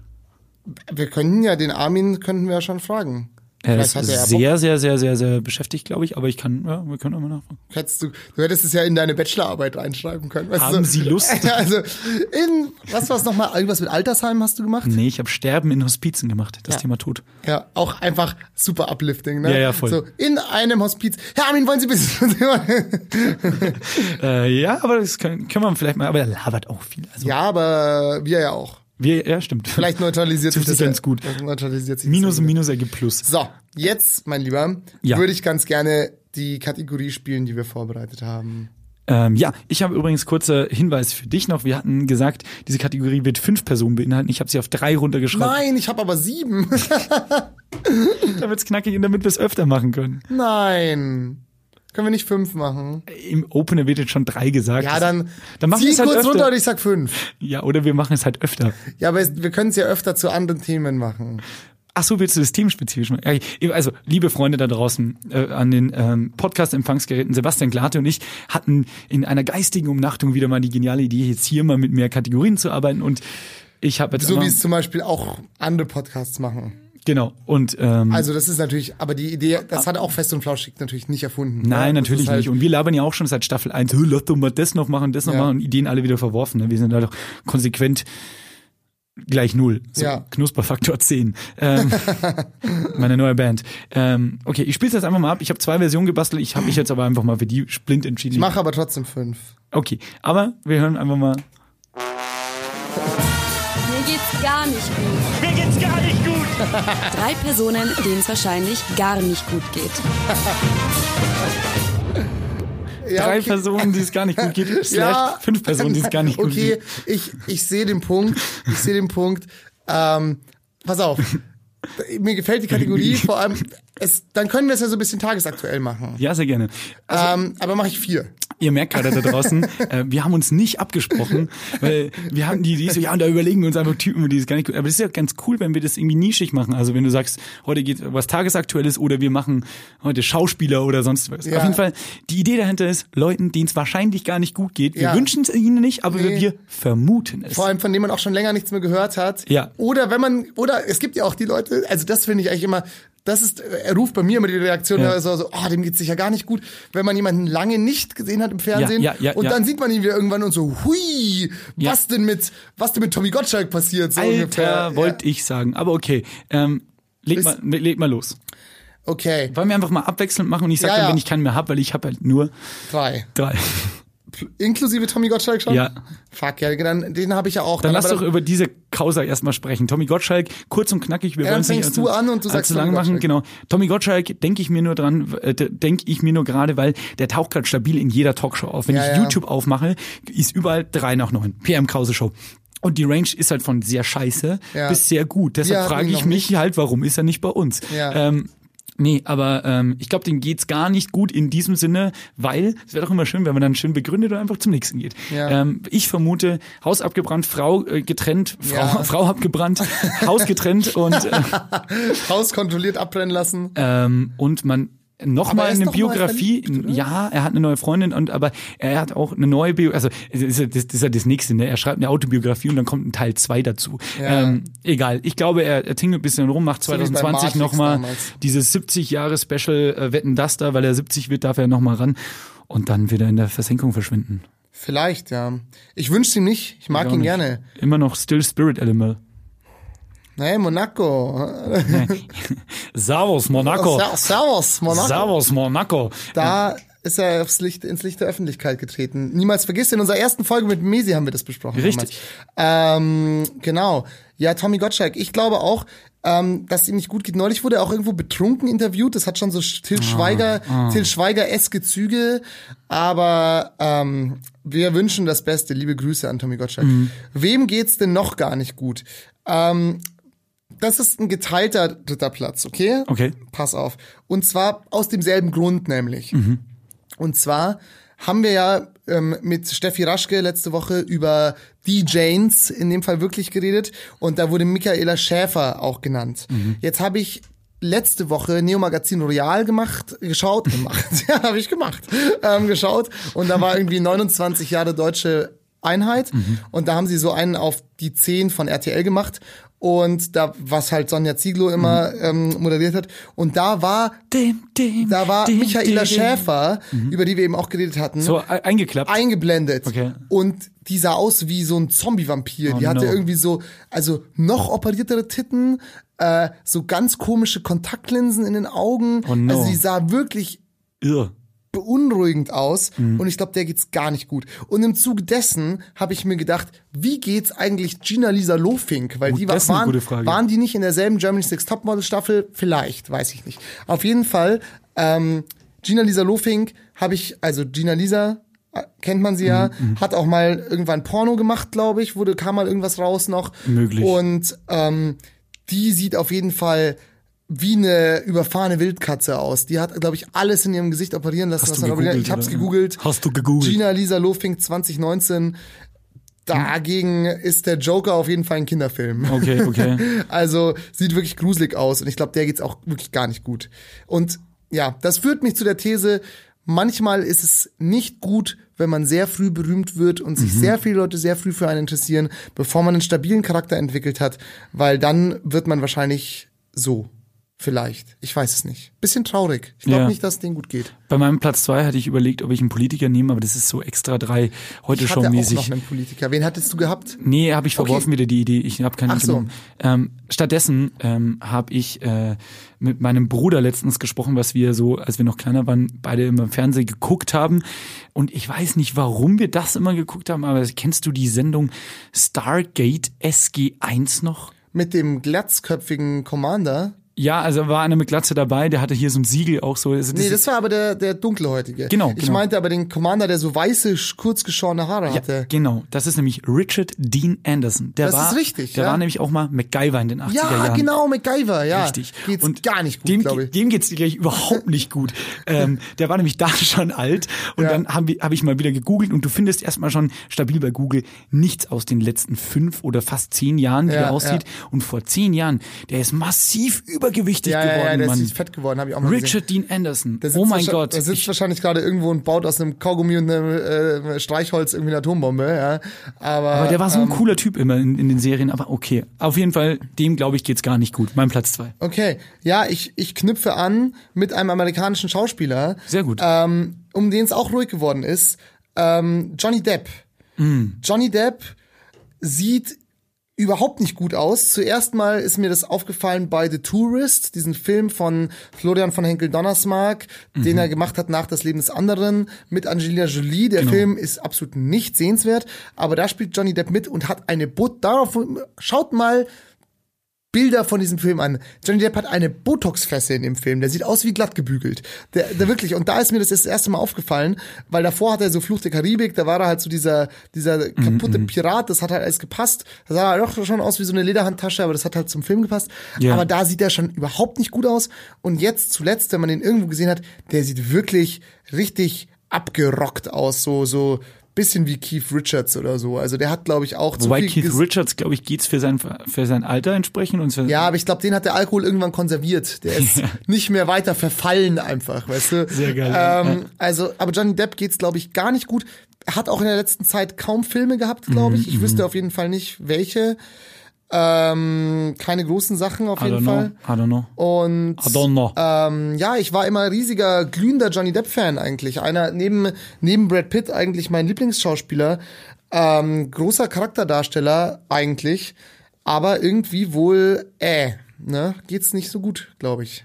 Wir könnten ja den Armin könnten wir ja schon fragen. Er ist sehr, sehr, sehr, sehr, sehr beschäftigt, glaube ich, aber ich kann, ja, wir können auch mal nachfragen. Hättest du, du hättest es ja in deine Bachelorarbeit reinschreiben können. Weißt Haben? Sie Lust? Also in was war's nochmal? Irgendwas mit Altersheim hast du gemacht? Nee, ich habe Sterben in Hospizen gemacht, das. Thema Tod. Ja, auch einfach super uplifting, ne? Ja, ja, voll. So, in einem Hospiz. Herr Armin, wollen Sie bitte? Äh, ja, aber das können, können wir vielleicht mal, aber er labert auch viel. Also ja, aber wir ja auch. Wir, ja, stimmt. Vielleicht neutralisiert sich das ganz ja- gut. Neutralisiert sich Minus und. Minus ergibt Plus. So, jetzt, mein Lieber, Ja. würde ich ganz gerne die Kategorie spielen, die wir vorbereitet haben. Ähm, ja, ich habe übrigens kurzer Hinweis für dich noch. Wir hatten gesagt, diese Kategorie wird fünf Personen beinhalten. Ich habe sie auf drei runtergeschraubt. Nein, ich habe aber sieben. Da wird's knackig, und damit wir es öfter machen können. Nein. Können wir nicht fünf machen? Im Opener wird jetzt schon drei gesagt. Ja, dann, dann machen zieh wir es halt kurz öfter. runter und ich sag fünf. Ja, oder wir machen es halt öfter. Ja, aber wir können es ja öfter zu anderen Themen machen. Ach so, willst du das themenspezifisch machen? Also, liebe Freunde da draußen äh, an den ähm, Podcast-Empfangsgeräten, Sebastian Glate und ich hatten in einer geistigen Umnachtung wieder mal die geniale Idee, jetzt hier mal mit mehr Kategorien zu arbeiten und ich habe jetzt So wie es zum Beispiel auch andere Podcasts machen. Genau und ähm, Also das ist natürlich, aber die Idee, das hat auch Fest und Flauschig natürlich nicht erfunden. Nein, Ja, das natürlich halt, nicht. Und wir labern ja auch schon seit Staffel 1, "Hö, lass doch mal das noch machen, das noch Ja. machen und Ideen alle wieder verworfen. Ne? Wir sind da doch konsequent gleich null. So, Ja. Knusperfaktor 10. Ähm, meine neue Band. Ähm, okay, ich spiele jetzt einfach mal ab. Ich habe zwei Versionen gebastelt. Ich habe mich jetzt aber einfach mal für die Splint entschieden. Ich mache aber trotzdem fünf. Okay, aber wir hören einfach mal. Mir geht's gar nicht gut. Drei Personen, denen es wahrscheinlich gar nicht gut geht. Ja, Drei okay. Personen, die es gar nicht gut geht. Slash fünf Personen, die es gar nicht gut okay, geht. ich, ich sehe den Punkt. Ich sehe den Punkt. Ähm, pass auf. Mir gefällt die Kategorie, vor allem, es, dann können wir es ja so ein bisschen tagesaktuell machen. Ja, sehr gerne. ähm, aber mache ich vier. Ihr merkt gerade da draußen, äh, wir haben uns nicht abgesprochen, weil wir hatten die Idee so, ja, und da überlegen wir uns einfach Typen, die ist gar nicht gut. Aber das ist ja ganz cool, wenn wir das irgendwie nischig machen. Also wenn du sagst, heute geht was Tagesaktuelles oder wir machen heute Schauspieler oder sonst was. Ja. Auf jeden Fall, die Idee dahinter ist, Leuten, denen es wahrscheinlich gar nicht gut geht, wir Ja. wünschen es ihnen nicht, aber Nee. wir vermuten es. Vor allem von dem man auch schon länger nichts mehr gehört hat. Ja. Oder wenn man, oder es gibt ja auch die Leute, also das finde ich eigentlich immer, das ist, er ruft bei mir immer die Reaktion, Ja. also so, oh, dem geht's sicher gar nicht gut, wenn man jemanden lange nicht gesehen hat im Fernsehen Ja, ja, ja, und dann sieht man ihn wieder irgendwann und so, hui, was denn mit, was denn mit Tommy Gottschalk passiert, so Alter, wollte ich sagen. Aber okay, ähm, leg, Ist- mal, leg mal los. Okay, Wollen wir einfach mal abwechselnd machen und ich sage Ja, dann, wenn ich keinen mehr hab, weil ich habe halt nur drei. drei. Inklusive Tommy Gottschalk schon? Ja. Fuck, ja, dann, den habe ich ja auch. Dann lass aber doch über diese Causa erstmal sprechen. Tommy Gottschalk, kurz und knackig, wir Ja, wollen dann es nicht fängst du an und du sagst lang Tommy machen. Gottschalk. Genau. Tommy Gottschalk denke ich mir nur dran, äh, denke ich mir nur gerade, weil der taucht gerade stabil in jeder Talkshow auf. Wenn Ja, ich ja. YouTube aufmache, ist überall drei nach neun. PM Krause Show. Und die Range ist halt von sehr scheiße Ja. bis sehr gut. Deshalb hatten frage ich mich halt, warum ist er nicht bei uns? Ja. Ähm, Nee, aber ähm, ich glaube, dem geht's gar nicht gut in diesem Sinne, weil es wäre doch immer schön, wenn man dann schön begründet und einfach zum nächsten geht. Ja. Ähm, ich vermute, Haus abgebrannt, Frau äh, getrennt, Frau, Ja. Frau abgebrannt, Haus getrennt und, äh, Haus kontrolliert abbrennen lassen. ähm, und man nochmal eine Biografie. verliebt, ja, er hat eine neue Freundin und aber er hat auch eine neue Biografie. Also das ist, ja- das, nächste, ne? Er schreibt eine Autobiografie und dann kommt ein Teil 2 dazu. Ja. Ähm, egal. Ich glaube, er, er tingelt ein bisschen rum, macht wie bei 2020 Matrix nochmal dieses 70 Jahre Special äh, Wetten das da, weil er 70 wird, darf er nochmal ran und dann wieder in der Versenkung verschwinden. Vielleicht, ja. Ich wünsche ihm nicht. Ich mag Auch ihn nicht. gerne. Immer noch Still Spirit Animal. Hey, Monaco. Servus Monaco. Ser- Servus, Monaco. Servus Monaco. Da ist er aufs Licht, ins Licht der Öffentlichkeit getreten. Niemals vergisst, in unserer ersten Folge mit Mesi haben wir das besprochen. Richtig. Ähm, genau. Ja, Tommy Gottschalk. Ich glaube auch, ähm, dass es ihm nicht gut geht. Neulich wurde er auch irgendwo betrunken interviewt. Das hat schon so Ah, Till Schweiger, Till Schweiger-eske Züge. Aber ähm, wir wünschen das Beste. Liebe Grüße an Tommy Gottschalk. Mhm. Wem geht's denn noch gar nicht gut? Ähm, das ist ein geteilter dritter Platz, okay? Okay. Pass auf. Und zwar aus demselben Grund nämlich. Und zwar haben wir ja ähm, mit Steffi Raschke letzte Woche über Janes in dem Fall wirklich geredet und da wurde Michaela Schäfer auch genannt. Jetzt habe ich letzte Woche Neo Magazin Royal gemacht, geschaut, gemacht, ja, habe ich gemacht, ähm, geschaut und da war irgendwie 29 Jahre deutsche Einheit und da haben sie so einen auf die 10 von RTL gemacht und da was halt Sonja Zieglo immer ähm, moderiert hat und da war Dim, dim, da war dim, Michaela. Schäfer, über die wir eben auch geredet hatten, So e- eingeklappt. eingeblendet. Okay. Und die sah aus wie so ein Zombie-Vampir. Oh die hatte no. irgendwie so, also noch operiertere Titten, äh, so ganz komische Kontaktlinsen in den Augen. Oh no. Also die sah wirklich Irr. Beunruhigend aus Mhm. und ich glaube, der geht's gar nicht gut. Und im Zuge dessen habe ich mir gedacht, wie geht's eigentlich Gina Lisa Lofink? Weil Oh, die war, waren, waren die nicht in derselben Germany's Next Topmodel Staffel? Vielleicht, weiß ich nicht. Auf jeden Fall, ähm, Gina Lisa Lofink habe ich, also Gina Lisa äh, kennt man sie ja, Mhm, hat auch mal irgendwann Porno gemacht, glaube ich, wurde kam mal irgendwas raus noch. Möglich. Und ähm, die sieht auf jeden Fall wie eine überfahrene Wildkatze aus. Die hat, glaube ich, alles in ihrem Gesicht operieren lassen. Hast was du gegoogelt, ich hab's gegoogelt. Hast du gegoogelt? Gina Lisa Lofink 2019. Dagegen ist der Joker auf jeden Fall ein Kinderfilm. Okay, okay. Also sieht wirklich gruselig aus und ich glaube, der geht's auch wirklich gar nicht gut. Und ja, das führt mich zu der These, manchmal ist es nicht gut, wenn man sehr früh berühmt wird und Mhm. sich sehr viele Leute sehr früh für einen interessieren, bevor man einen stabilen Charakter entwickelt hat, weil dann wird man wahrscheinlich so. Vielleicht. Ich weiß es nicht. Bisschen traurig. Ich glaube Ja. nicht, dass es denen gut geht. Bei meinem Platz zwei hatte ich überlegt, ob ich einen Politiker nehme, aber das ist so extra drei heute Ich schon hatte auch mäßig. noch einen Politiker. Wen hattest du gehabt? Nee, habe ich verworfen wieder die Idee. Ich habe keine Ach so. Ähm, stattdessen ähm, habe ich äh, mit meinem Bruder letztens gesprochen, was wir so, als wir noch kleiner waren, beide immer im Fernsehen geguckt haben. Und ich weiß nicht, warum wir das immer geguckt haben, aber kennst du die Sendung Stargate SG1 noch? Mit dem glatzköpfigen Commander? Ja, also war einer mit Glatze dabei, der hatte hier so ein Siegel auch so. Also Nee, das war aber der, der dunkelhäutige. Genau, Ich genau. meinte aber den Commander, der so weiße, kurz geschorene Haare Ja, hatte. genau. Das ist nämlich Richard Dean Anderson. Der Das war, ist richtig, Der ja. war nämlich auch mal MacGyver in den 80er Ja, Jahren. genau, MacGyver, ja. Richtig. Geht's und gar nicht gut, dem, glaube ich. Dem geht's gleich überhaupt nicht gut. ähm, der war nämlich da schon alt und Ja. dann habe hab ich mal wieder gegoogelt und du findest erstmal schon stabil bei Google nichts aus den letzten fünf oder fast zehn Jahren, wie Ja, der aussieht. Und vor zehn Jahren, der ist massiv übergewichtig Ja, ja, geworden, ja, der Mann. ist fett geworden, habe ich auch mal gesehen. Richard Dean Anderson. Oh mein Gott. Der sitzt Ich- wahrscheinlich gerade irgendwo und baut aus einem Kaugummi und einem äh, Streichholz irgendwie eine Atombombe, ja. Aber, aber der war so ein ähm, cooler Typ immer in, in den Serien, aber okay. Auf jeden Fall, dem glaube ich geht's gar nicht gut. Mein Platz zwei. Okay, ja, ich, ich knüpfe an mit einem amerikanischen Schauspieler. Sehr gut. Ähm, um den es auch ruhig geworden ist. Ähm, Johnny Depp. Mm. Johnny Depp sieht überhaupt nicht gut aus. Zuerst mal ist mir das aufgefallen bei The Tourist, diesen Film von Florian von Henkel Donnersmarck, den er gemacht hat nach Das Leben des anderen mit Angelina Jolie. Der Film ist absolut nicht sehenswert, aber da spielt Johnny Depp mit und hat eine Boot darauf schaut mal Bilder von diesem Film an. Johnny Depp hat eine Botox-Fresse in dem Film. Der sieht aus wie glatt gebügelt. Der, der wirklich. Und da ist mir das das erste Mal aufgefallen, weil davor hat er so Fluch der Karibik, da war er halt so dieser, dieser kaputte Pirat, das hat halt alles gepasst. Da sah er doch schon aus wie so eine Lederhandtasche, aber das hat halt zum Film gepasst. Ja. Aber da sieht er schon überhaupt nicht gut aus. Und jetzt zuletzt, wenn man den irgendwo gesehen hat, der sieht wirklich richtig abgerockt aus, so, so bisschen wie Keith Richards oder so. Also der hat, glaube ich, auch zu Wobei viel Keith Richards, glaube ich, geht's für sein, für sein Alter entsprechend und für, ja, aber ich glaube, den hat der Alkohol irgendwann konserviert. Der ist nicht mehr weiter verfallen einfach, weißt du? Sehr geil, ja. Ähm, also, aber Johnny Depp geht's, glaube ich, gar nicht gut. Er hat auch in der letzten Zeit kaum Filme gehabt, glaube Mhm, ich. Ich wüsste auf jeden Fall nicht, welche. Ähm, keine großen Sachen auf I jeden don't know, Fall. I don't know. Und I don't know. ähm, ja, ich war immer riesiger, glühender Johnny Depp-Fan eigentlich. Einer neben, neben Brad Pitt eigentlich mein Lieblingsschauspieler. Ähm, großer Charakterdarsteller eigentlich. Aber irgendwie wohl, äh, ne, geht's nicht so gut, glaube ich.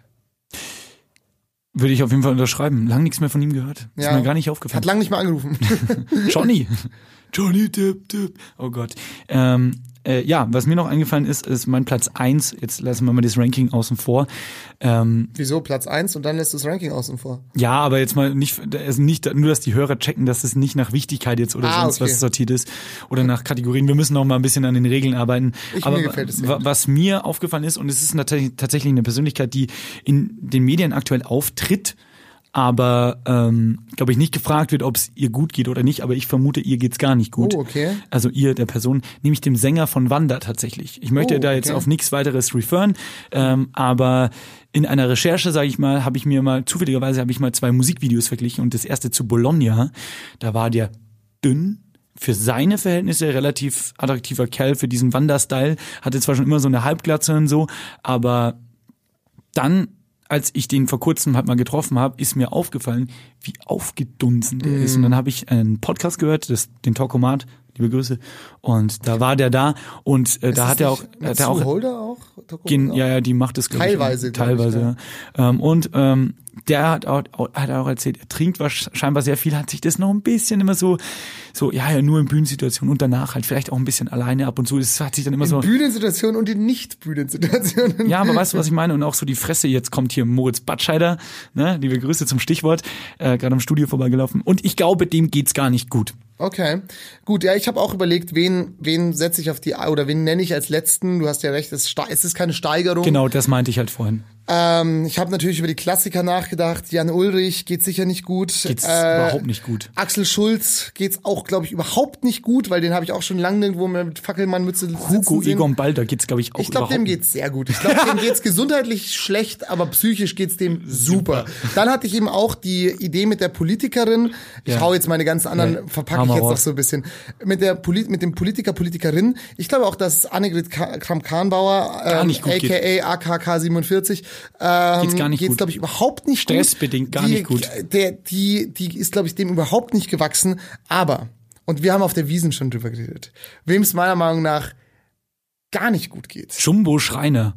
Würde ich auf jeden Fall unterschreiben. Lang nichts mehr von ihm gehört. Ist Ja. mir gar nicht Hat aufgefallen. lang nicht mehr angerufen. Johnny. Johnny Depp, Depp. Oh Gott. Ähm, äh, ja, was mir noch eingefallen ist, ist mein Platz eins. Jetzt lassen wir mal das Ranking außen vor. Ähm, Wieso Platz eins und dann lässt das Ranking außen vor. ja, aber jetzt mal nicht, also nicht nur, dass die Hörer checken, dass es nicht nach Wichtigkeit jetzt oder Ah, sonst okay. was sortiert ist oder nach Kategorien. Wir müssen noch mal ein bisschen an den Regeln arbeiten. Ich- aber mir gefällt es was mir aufgefallen ist, und es ist tatsächlich eine Persönlichkeit, die in den Medien aktuell auftritt, aber ähm, glaube ich nicht gefragt wird, ob es ihr gut geht oder nicht, aber ich vermute, ihr geht's gar nicht gut. Oh, okay. Also ihr, der Person, nämlich dem Sänger von Wanda tatsächlich. Ich möchte Oh, da jetzt okay. auf nichts weiteres referen, ähm, aber in einer Recherche, sage ich mal, habe ich mir mal, zufälligerweise habe ich mal zwei Musikvideos verglichen und das erste zu Bologna, da war der dünn, für seine Verhältnisse relativ attraktiver Kerl für diesen Wanda-Style, hatte zwar schon immer so eine Halbglatze und so, aber dann, als ich den vor kurzem halt mal getroffen habe, ist mir aufgefallen, wie aufgedunsen der ist. Und dann habe ich einen Podcast gehört, das, den Talkomat, liebe Grüße, und da war der da und äh, da hat er auch, hat er auch auch? Gen, ja, ja, die macht es Teilweise, Ich, glaub ich, teilweise, ja. ja. Ähm, und ähm, der hat auch, hat auch erzählt, er trinkt wahrsch- scheinbar sehr viel, hat sich das noch ein bisschen immer so, so, ja, ja, nur in Bühnensituationen und danach halt vielleicht auch ein bisschen alleine ab und zu. Das hat sich dann immer so. Bühnensituationen und in Nicht-Bühnensituationen. Ja, aber weißt du, was ich meine? Und auch so die Fresse, jetzt kommt hier Moritz Batscheider, ne? Liebe Grüße zum Stichwort, äh, gerade im Studio vorbeigelaufen. Und ich glaube, dem geht's gar nicht gut. Okay, gut. Ja, ich habe auch überlegt, wen, wen setze ich auf die oder wen nenne ich als letzten. Du hast ja recht, es ist keine Steigerung. Genau, das meinte ich halt vorhin. Ähm, ich habe natürlich über die Klassiker nachgedacht. Jan Ulrich geht sicher nicht gut. Geht's Äh, überhaupt nicht gut. Axel Schulz geht's auch, glaube ich, überhaupt nicht gut, weil den habe ich auch schon lange nirgendwo mehr mit Fackelmann-Mütze Hugo sehen. Egon Balder geht's, glaube ich, auch Ich glaube, dem geht's sehr gut. Ich glaube, dem geht's gesundheitlich schlecht, aber psychisch geht's dem super. Dann hatte ich eben auch die Idee mit der Politikerin. Ich Ja. hau jetzt meine ganzen anderen, Ja. verpacke ich jetzt noch so ein bisschen. Mit der Polit mit dem Politiker, Politikerin. Ich glaube auch, dass Annegret Ka- Kramp-Karrenbauer, ähm, aka AKK 47, ähm, Geht's gar nicht geht's, gut. glaube ich, überhaupt nicht Stressbedingt gut. gar die, nicht gut. Der, die, die ist, glaube ich, dem überhaupt nicht gewachsen. Aber, und wir haben auf der Wiesen schon drüber geredet, wem es meiner Meinung nach gar nicht gut geht. Jumbo Schreiner.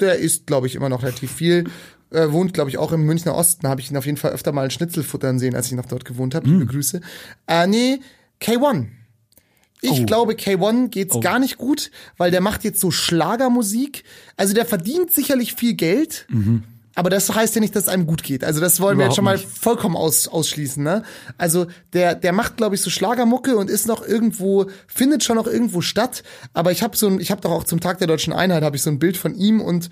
Der isst, glaube ich, immer noch relativ viel. Äh, wohnt, glaube ich, auch im Münchner Osten. Habe ich ihn auf jeden Fall öfter mal ein Schnitzel futtern sehen, als ich noch dort gewohnt habe. Hm. Liebe Grüße. Äh, nee, K1. Ich Oh. glaube, K1 geht's gar nicht gut, weil der macht jetzt so Schlagermusik. Also der verdient sicherlich viel Geld. Aber das heißt ja nicht, dass es einem gut geht. Also das wollen wir jetzt Überhaupt schon mal nicht. vollkommen aus, ausschließen. Ne? Also der, der macht, glaube ich, so Schlagermucke und ist noch irgendwo, findet schon noch irgendwo statt. Aber ich habe so ein, ich habe doch auch zum Tag der deutschen Einheit habe ich so ein Bild von ihm und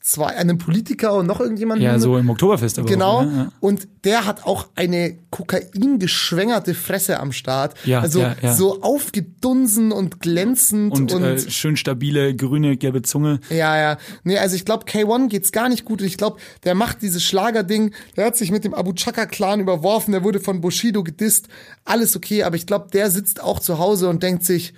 zwei, einem Politiker und noch irgendjemandem. Ja, so im Oktoberfest aber Genau. Auch, ja, ja. Und der hat auch eine kokaingeschwängerte Fresse am Start. Ja, also ja, ja. so aufgedunsen und glänzend Und, und, äh, schön stabile, grüne, gelbe Zunge. ja, ja. Nee, also ich glaube, K1 geht's gar nicht gut. Ich glaube, der macht dieses Schlagerding. Der hat sich mit dem Abu Chaka-Clan überworfen. Der wurde von Bushido gedisst. Alles okay. Aber ich glaube, der sitzt auch zu Hause und denkt sich,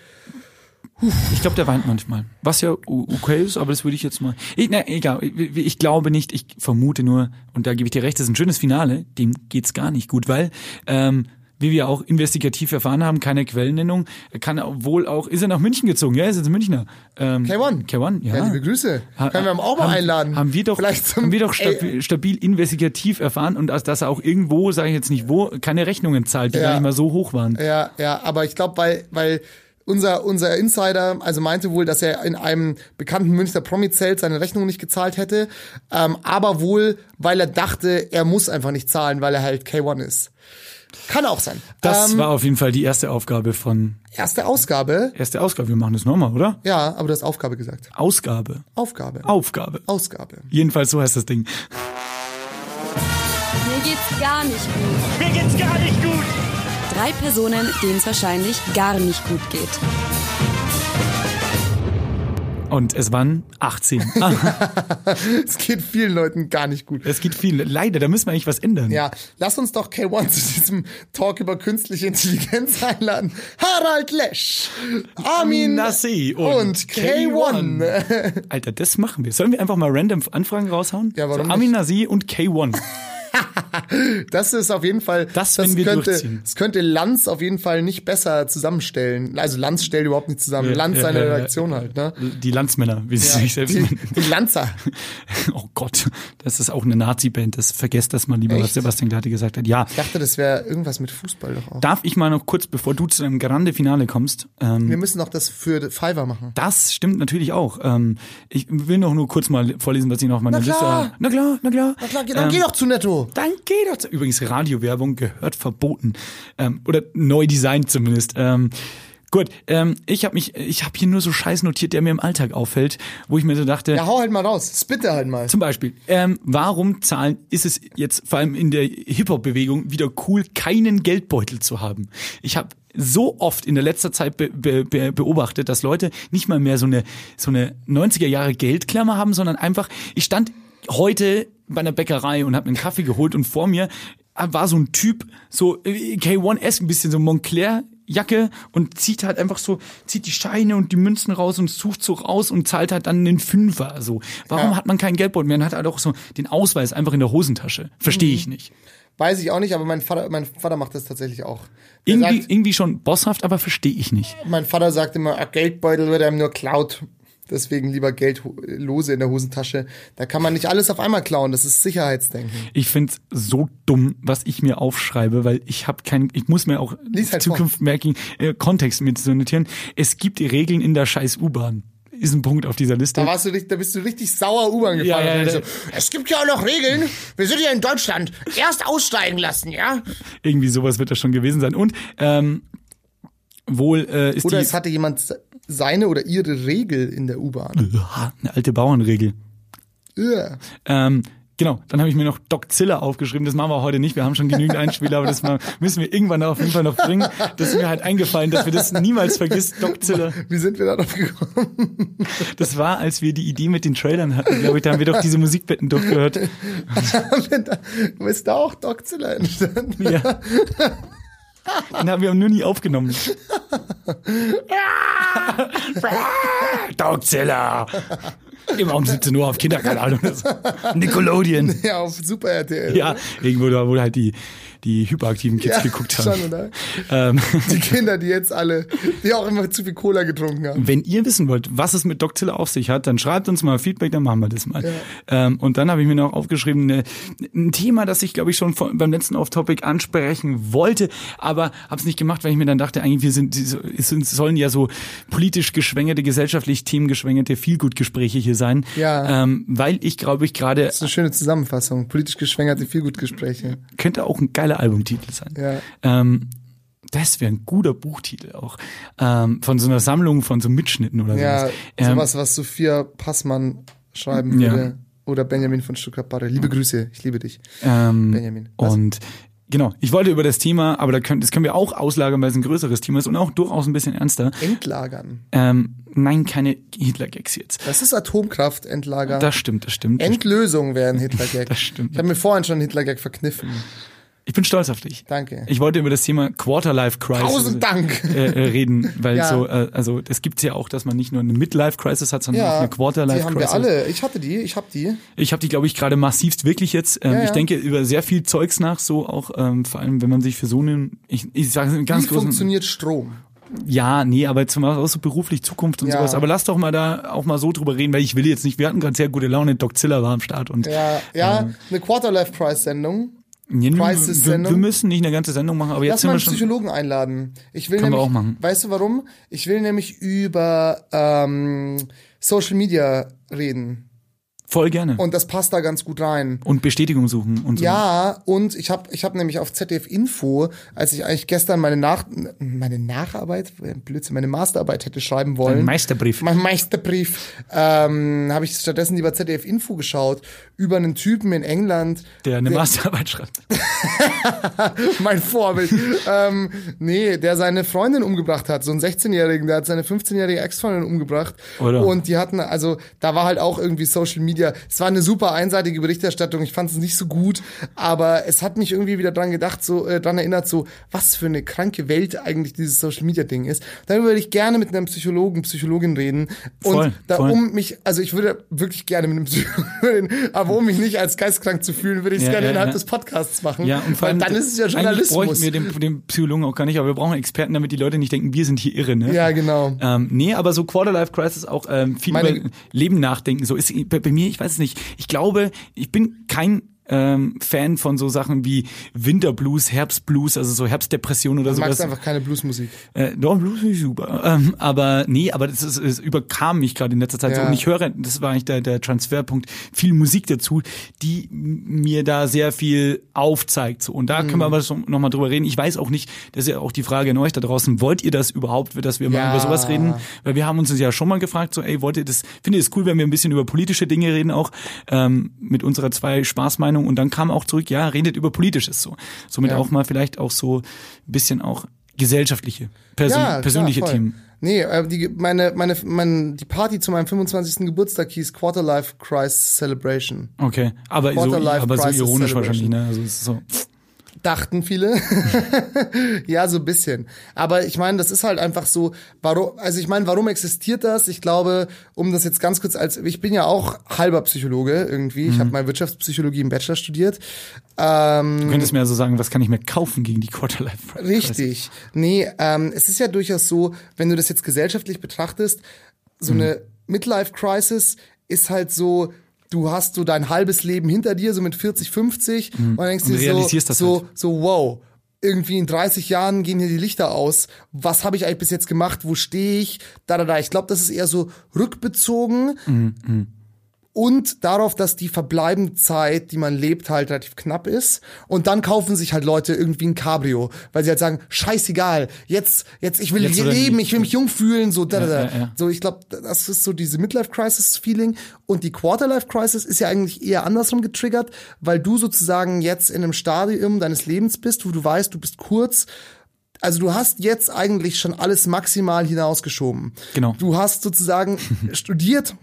Ich glaube, der weint manchmal. Was ja okay ist, aber das würde ich jetzt mal. Ich, na, egal, ich, ich glaube nicht, ich vermute nur, und da gebe ich dir recht, das ist ein schönes Finale, dem geht's gar nicht gut, weil ähm, wie wir auch investigativ erfahren haben, keine Quellennennung. Er kann wohl auch, ist er nach München gezogen? Ja, ist jetzt Münchner. Ähm, K1. K1, ja. Ja, liebe Grüße. Können wir auch mal haben, einladen. Haben wir doch, Vielleicht haben wir doch stabil, stabil investigativ erfahren und dass, dass er auch irgendwo, sage ich jetzt nicht wo, keine Rechnungen zahlt, die Ja. gar nicht mal so hoch waren. Ja, ja, aber ich glaube, weil, weil unser, unser Insider also meinte wohl, dass er in einem bekannten Münchner Promi-Zelt seine Rechnung nicht gezahlt hätte, ähm, aber wohl, weil er dachte, er muss einfach nicht zahlen, weil er halt K1 ist. Kann auch sein. Das ähm, war auf jeden Fall die erste Aufgabe von, erste Ausgabe. erste Ausgabe. Wir machen das nochmal, oder? Ja, aber du hast Aufgabe gesagt. Ausgabe. Aufgabe. Aufgabe. Ausgabe. Jedenfalls so heißt das Ding. Mir geht's gar nicht gut. Mir geht's gar nicht gut. Drei Personen, denen es wahrscheinlich gar nicht gut geht. Und es waren 18. Es geht vielen Leuten gar nicht gut. es gibt viel. Leider, da müssen wir eigentlich was ändern. Ja, lass uns doch K1 zu diesem Talk über künstliche Intelligenz einladen. Harald Lesch, Armin Nassi und K1. Alter, das machen wir. Sollen wir einfach mal random Anfragen raushauen? Ja, warum so, Amin Nasi und K1. Das ist auf jeden Fall, Das wir könnte, das könnte Lanz auf jeden Fall nicht besser zusammenstellen. Also Lanz stellt überhaupt nicht zusammen. Ja, Lanz seine ja, ja. Redaktion halt, ne? Die Landsmänner, wie sie sich selbst Die, nennen. die Lanzer. Oh Gott, das ist auch eine Nazi-Band. Das vergesst das mal lieber, was Echt? Sebastian Glade gesagt hat. Ja. Ich dachte, das wäre irgendwas mit Fußball doch auch. Darf ich mal noch kurz, bevor du zu einem Grande Finale kommst, ähm, Wir müssen noch das für Fiverr machen. das stimmt natürlich auch. Ähm, ich will noch nur kurz mal vorlesen, was ich noch auf meiner. Liste habe. Na klar, na klar. Na klar, dann Ähm, geh doch zu Netto. Dann geh doch. zu- Übrigens, Radiowerbung gehört verboten. Ähm, oder neu designt zumindest. Ähm, gut, ähm, ich habe mich, ich habe hier nur so Scheiß notiert, der mir im Alltag auffällt, wo ich mir so dachte, Ja, hau halt mal raus. Spitte halt mal. zum Beispiel, ähm, warum zahlen, ist es jetzt vor allem in der Hip-Hop-Bewegung wieder cool, keinen Geldbeutel zu haben? Ich habe so oft in der letzter Zeit be be be beobachtet, dass Leute nicht mal mehr so eine so eine 90er Jahre Geldklammer haben, sondern einfach, ich stand heute bei einer Bäckerei und habe einen Kaffee geholt und vor mir war so ein Typ, so äh, K1S, ein bisschen so Montclair Jacke und zieht halt einfach so, zieht die Scheine und die Münzen raus und sucht so raus und zahlt halt dann den Fünfer. So, warum Ja. hat man keinen Geldbeutel mehr? Man hat halt auch so den Ausweis einfach in der Hosentasche. Verstehe ich nicht. Weiß ich auch nicht, aber mein Vater, mein Vater macht das tatsächlich auch. Der Irgendwie, sagt, irgendwie schon bosshaft, aber verstehe ich nicht. mein Vater sagt immer, Geldbeutel wird einem nur klaut. Deswegen lieber Geld lose in der Hosentasche. Da kann man nicht alles auf einmal klauen. Das ist Sicherheitsdenken. Ich find's so dumm, was ich mir aufschreibe, weil ich habe kein, ich muss mir auch Lies halt Zukunft merken, äh, Kontext mit zu notieren. Es gibt die Regeln in der scheiß U-Bahn. Ist ein Punkt auf dieser Liste. Da warst du, richtig- da bist du richtig sauer U-Bahn gefahren. Ja, ich ja. so, es gibt ja auch noch Regeln. Wir sind ja in Deutschland. Erst aussteigen lassen, ja? Irgendwie sowas wird das schon gewesen sein. Und ähm, wohl äh, ist Oder die es hatte jemand seine oder ihre Regel in der U-Bahn. Ja, eine alte Bauernregel. Ugh. Ähm, genau, dann habe ich mir noch Doczilla aufgeschrieben. Das machen wir heute nicht. Wir haben schon genügend Einspieler, aber das müssen wir irgendwann auf jeden Fall noch bringen. Das ist mir halt eingefallen, dass wir das niemals vergisst. Doczilla. Wie sind wir da drauf gekommen? Das war, als wir die Idee mit den Trailern hatten, glaube ich. Da haben wir doch diese Musikbetten durchgehört. Wo ist da auch Doczilla entstanden? Ja. Den haben wir nur nie aufgenommen. Doczilla. Immer um 17 Uhr auf Kinderkanal oder so. Nickelodeon. Ja, auf Super RTL. Ja, irgendwo da, wo halt die, die hyperaktiven Kids Ja, geguckt haben. schon, oder? Ähm, Die Kinder, die jetzt alle, die auch immer zu viel Cola getrunken haben. wenn ihr wissen wollt, was es mit Doczilla auf sich hat, dann schreibt uns mal Feedback, dann machen wir das mal. Ähm, und dann habe ich mir noch aufgeschrieben, ne, ein Thema, das ich, glaube ich, schon vor, beim letzten Off-Topic ansprechen wollte, aber habe es nicht gemacht, weil ich mir dann dachte, eigentlich wir sind, sind- sollen ja so politisch geschwängerte, gesellschaftlich themengeschwängerte Feelgood-Gespräche hier sein. Ja. Ähm, weil ich, glaube ich, gerade Das ist eine schöne Zusammenfassung. Politisch geschwängerte Feelgood-Gespräche. könnte auch ein geiler Albumtitel sein. Ja. Ähm, das wäre ein guter Buchtitel auch. Ähm, von so einer Sammlung von so Mitschnitten oder Ja, sowas. Ähm, sowas, was Sophia Passmann schreiben Ja. würde. Oder Benjamin von Stuttgart-Barre. Liebe Grüße, ich liebe dich. ähm, Benjamin. Was? Und genau, ich wollte über das Thema, aber da können, das können wir auch auslagern, weil es ein größeres Thema ist und auch durchaus ein bisschen ernster. Entlagern. Ähm, nein, keine Hitler-Gags jetzt. Das ist Atomkraft entlagern. Das stimmt, das stimmt. Endlösung wäre ein Hitler-Gag. Das stimmt. Ich habe mir vorhin schon einen Hitler-Gag verkniffen. Ich bin stolz auf dich. Danke. Ich wollte über das Thema Quarterlife Crisis Tausend Dank. Äh, äh, reden, weil Ja. so, äh, also es gibt ja auch, dass man nicht nur eine Midlife Crisis hat, sondern auch Ja, eine Quarterlife die haben Crisis. wir alle. Ich hatte die, ich hab die. Ich habe die, glaube ich, gerade massivst wirklich jetzt. Ähm, Ja. Ich denke über sehr viel Zeugs nach, so auch ähm, vor allem, wenn man sich für so einen, ich, ich sage einen ganz Wie großen, funktioniert Strom? ja, nee, aber zum Beispiel auch so beruflich Zukunft und Ja. sowas. Aber lass doch mal da auch mal so drüber reden, weil ich will jetzt nicht. Wir hatten gerade sehr gute Laune. Doc Ziller war am Start und Ja, ja, eine Quarterlife Prize Sendung. Ja, wir, Crisis-Sendung. wir müssen nicht eine ganze Sendung machen, aber jetzt Lass sind mal wir einen. Psychologen einladen. Ich will Können wir nämlich, auch machen. weißt du warum? Ich will nämlich über ähm, Social Media reden. Voll gerne. Und, Und das passt da ganz gut rein. Bestätigung suchen und so. Ja, und ich habe ich hab nämlich auf ZDF Info, als ich eigentlich gestern meine Nach meine Nacharbeit, Blödsinn, meine Masterarbeit hätte schreiben wollen. Ein Meisterbrief. Mein Meisterbrief. Ähm, habe ich stattdessen lieber ZDF Info geschaut über einen Typen in England, Der eine Masterarbeit schreibt. mein Vorbild. ähm, nee, der seine Freundin umgebracht hat, so einen 16-Jährigen, der hat seine 15-jährige Ex-Freundin umgebracht. Oder? Und die hatten, also da war halt auch irgendwie Social Media. Es war eine super einseitige Berichterstattung. Ich fand es nicht so gut, aber es hat mich irgendwie wieder dran gedacht, so äh, dran erinnert, so was für eine kranke Welt eigentlich dieses Social Media Ding ist. Darüber würde ich gerne mit einem Psychologen, Psychologin reden. Und Voll, da voll. um mich, also ich würde wirklich gerne mit einem Psychologen reden, aber um mich nicht als geistkrank zu fühlen, würde ich es Ja, gerne ja, innerhalb ja. des Podcasts machen. Ja, und vor allem, dann ist es ja Journalismus. bräuchten wir den, den Psychologen auch gar nicht, aber wir brauchen Experten, damit die Leute nicht denken, wir sind hier irre, ne? Ja, genau. Ähm, nee, aber so Quarterlife Crisis auch ähm, viel Meine- über Leben nachdenken. So ist bei, bei mir, ich weiß es nicht. Ich glaube, ich bin kein ähm, Fan von so Sachen wie Winterblues, Herbstblues, also so Herbstdepression oder Du magst sowas. einfach keine Bluesmusik. Äh, doch, Blues ist super. Ähm, aber nee, aber das, ist, es überkam mich gerade in letzter Zeit so. Ja. Und ich höre, das war eigentlich der, der Transferpunkt, viel Musik dazu, die mir da sehr viel aufzeigt. So. Und da können wir Mhm. aber so nochmal drüber reden. Ich weiß auch nicht, das ist ja auch die Frage an euch da draußen, wollt ihr das überhaupt, dass wir mal Ja. über sowas reden? Weil wir haben uns das ja schon mal gefragt, so, ey, wollt ihr das, findet ihr es cool, wenn wir ein bisschen über politische Dinge reden auch, ähm, mit unserer zwei Spaßmeinung und dann kam auch zurück, ja, redet über Politisches so. Somit Ja. auch mal vielleicht auch so ein bisschen auch gesellschaftliche, Persön Ja, persönliche klar. Themen. Nee, äh, die, meine, meine, mein, die Party zu meinem 25. Geburtstag hieß Quarterlife Crisis Celebration. Okay, aber so, aber so ironisch wahrscheinlich, ne? Also so. Dachten viele. ja, so ein bisschen. Aber ich meine, das ist halt einfach so, warum, also ich meine, warum existiert das? Ich glaube, um das jetzt ganz kurz als, ich bin ja auch halber Psychologe irgendwie. Ich Mhm. habe mal Wirtschaftspsychologie im Bachelor studiert. Ähm, Du könntest mir also sagen, was kann ich mir kaufen gegen die Quarterlife Crisis? Richtig. Nee, ähm, es ist ja durchaus so, wenn du das jetzt gesellschaftlich betrachtest, so Mhm. eine Midlife-Crisis ist halt so, du hast so dein halbes Leben hinter dir, so mit 40, 50, und dann denkst Mhm. Du dir so, realisierst das so, halt. so, wow. Irgendwie in 30 Jahren gehen hier die Lichter aus. Was habe ich eigentlich bis jetzt gemacht? Wo stehe ich? Da, da, da. Ich glaube, das ist eher so rückbezogen Mhm, und darauf, dass die verbleibende Zeit, die man lebt, halt relativ knapp ist. Und dann kaufen sich halt Leute irgendwie ein Cabrio, weil sie halt sagen, scheißegal, jetzt, jetzt, ich will Jetzt leben, ich will mich jung fühlen, so, da, da, da. ja, ja. So, ich glaube, das ist so diese Midlife-Crisis-Feeling. Und die Quarterlife-Crisis ist ja eigentlich eher andersrum getriggert, weil du sozusagen jetzt in einem Stadium deines Lebens bist, wo du weißt, du bist kurz also du hast jetzt eigentlich schon alles maximal hinausgeschoben. Genau. Du hast sozusagen studiert,